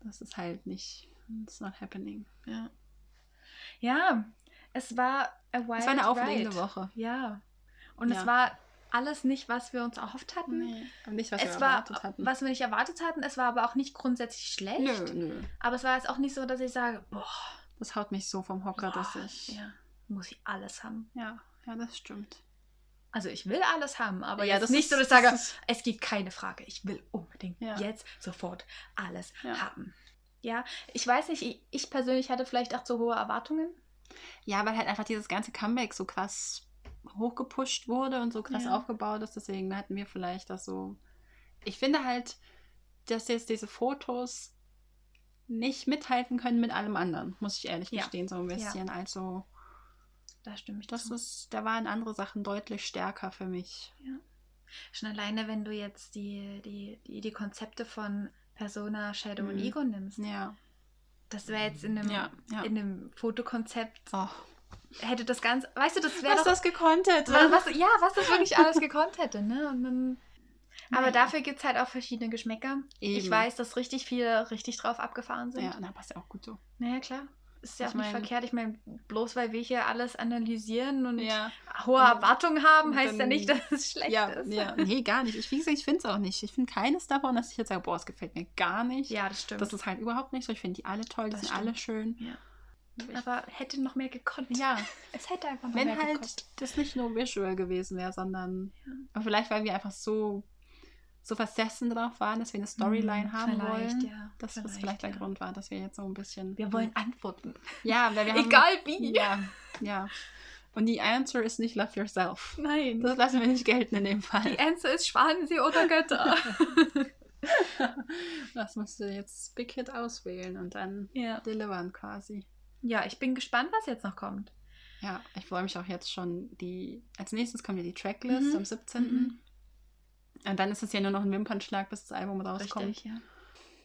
Das ist halt nicht, it's not happening. Ja. ja, es war a wild Es war eine aufregende ride. Woche. Ja. Und Ja. es war alles nicht, was wir uns erhofft hatten. Nee, aber nicht, was es wir war, erwartet hatten. was wir nicht erwartet hatten. Es war aber auch nicht grundsätzlich schlecht. Nö, nö. Aber es war jetzt auch nicht so, dass ich sage, boah, Das haut mich so vom Hocker, dass boah, ich. ja, muss ich alles haben. Ja, ja, das stimmt. Also ich will alles haben, aber Ja, jetzt das nicht ist- so, dass ich sage, ist- es gibt keine Frage. Ich will unbedingt Ja. jetzt sofort alles Ja. haben. Ja, ich weiß nicht, ich, ich persönlich hatte vielleicht auch zu hohe Erwartungen. Ja, weil halt einfach dieses ganze Comeback so krass hochgepusht wurde und so krass Ja. aufgebaut ist. Deswegen hatten wir vielleicht das so. Ich finde halt, dass jetzt diese Fotos nicht mithalten können mit allem anderen, muss ich ehrlich Ja. gestehen, so ein bisschen. Also, Da stimme ich das zu. ist, da waren andere Sachen deutlich stärker für mich. Schon alleine, wenn du jetzt die, die, die, die Konzepte von Persona, Shadow und Mhm. Ego nimmst. Ja. Das wäre jetzt in einem, Ja, ja. in einem Fotokonzept, Oh. hätte das ganz, weißt du, das wäre Was doch das gekonnt hätte. Was, ja, was das wirklich alles gekonnt hätte, ne? Dann, aber dafür gibt es halt auch verschiedene Geschmäcker. Ich Eben. weiß, dass richtig viele richtig drauf abgefahren sind. Ja, na, passt ja auch gut so. Naja, klar. Ist ja Ich auch nicht mein- verkehrt. Ich meine, bloß weil wir hier alles analysieren und Ja. hohe Erwartungen haben, heißt ja dann- nicht, dass es schlecht Ja, ist. ja, nee, gar nicht. Ich, wie gesagt, ich finde es auch nicht. Ich finde keines davon, dass ich jetzt sage, boah, es gefällt mir gar nicht. Ja, das stimmt. Das ist halt überhaupt nicht so. Ich finde die alle toll, die Das sind stimmt. alle schön. ja. Aber hätte noch mehr gekonnt. Ja, Es hätte einfach noch wenn mehr halt gekonnt. das nicht nur visual gewesen wäre, sondern Ja. aber vielleicht, weil wir einfach so, so versessen drauf waren, dass wir eine Storyline Hm, haben vielleicht, wollen. ja. Dass das Vielleicht, vielleicht der ja. Grund war, dass wir jetzt so ein bisschen. Wir wollen Antworten. Ja, weil wir haben. Egal wie. Ja, ja. Und die Answer ist nicht Love Yourself. Nein. Das lassen wir nicht gelten in dem Fall. Die Answer ist Schwanensee oder Götter. Das musst du jetzt Big Hit auswählen und dann ja. delivern quasi. ja, ich bin gespannt, was jetzt noch kommt. Ja, ich freue mich auch jetzt schon. Die, als nächstes kommt ja die Tracklist Mhm. am 17. Mhm. Und dann ist es ja nur noch ein Wimpernschlag, bis das Album rauskommt. Richtig, ja.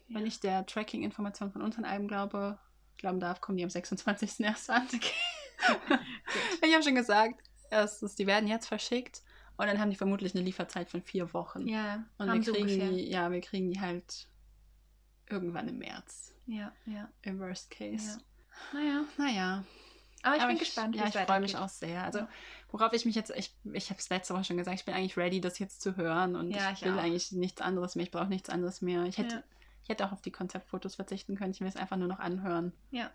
Wenn Ja. ich der Tracking-Information von unseren Alben glaube, glauben darf, kommen die am 26. erst an. ich habe schon gesagt, erstens, die werden jetzt verschickt Und dann haben die vermutlich eine Lieferzeit von vier Wochen. Ja, Und wir kriegen ungefähr. die, ja, wir kriegen die halt irgendwann im März. Ja, ja, Im Worst Case. ja. Naja, Naja. aber ich Aber bin gespannt, Ja, wie ich es freue mich auch sehr. Also, Ja. Worauf ich mich jetzt, ich, ich habe es letzte Woche schon gesagt, ich bin eigentlich ready, das jetzt zu hören. Und Ja, ich, ich will auch. eigentlich nichts anderes mehr. Ich brauche nichts anderes mehr. Ich hätte, Ja. ich hätte auch auf die Konzeptfotos verzichten können. Ich will es einfach nur noch anhören. Ja,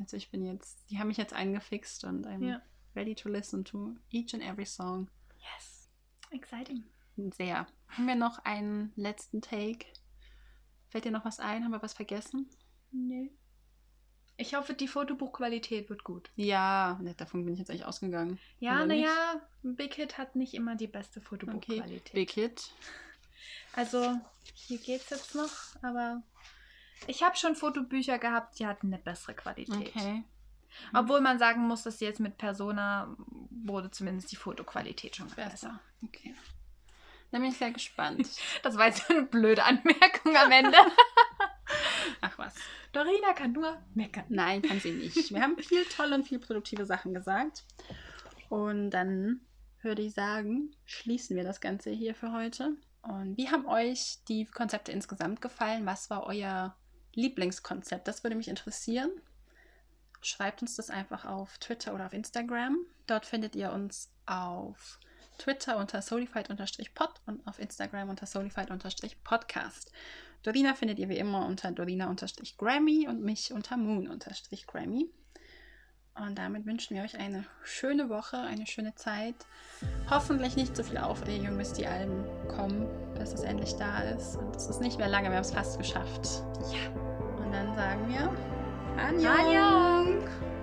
Also ich bin jetzt, die haben mich jetzt eingefixt und I'm Ja. ready to listen to each and every song. yes. Exciting. Sehr. Haben wir noch einen letzten Take? Fällt dir noch was ein? Haben wir was vergessen? Nö. Ich hoffe, die Fotobuchqualität wird gut. Ja, davon bin ich jetzt eigentlich ausgegangen. Ja, naja, Big Hit hat nicht immer die beste Okay, Fotobuchqualität. Big Hit. Also, hier geht's jetzt noch, aber ich habe schon Fotobücher gehabt, die hatten eine bessere Qualität. Okay. Obwohl man sagen muss, dass jetzt mit Persona wurde zumindest die Fotoqualität schon besser. Besser. Okay. Dann bin ich sehr gespannt. Das war jetzt eine blöde Anmerkung am Ende. Was. Dorina kann nur meckern. Nein, kann sie nicht. Wir haben viel tolle und viel produktive Sachen gesagt. Und dann würde ich sagen, schließen wir das Ganze hier für heute. Und wie haben euch die Konzepte insgesamt gefallen? Was war euer Lieblingskonzept? Das würde mich interessieren. Schreibt uns das einfach auf Twitter oder auf Instagram. Dort findet ihr uns auf Twitter unter solified-pod und auf Instagram unter solified-podcast. Dorina findet ihr wie immer unter Dorina-Grammy und mich unter Moon-Grammy. Und damit wünschen wir euch eine schöne Woche, eine schöne Zeit. Hoffentlich nicht so viel Aufregung, bis die Alben kommen, bis es endlich da ist. Und es ist nicht mehr lange, wir haben es fast geschafft. Ja. Und dann sagen wir Annyeong. Annyeong.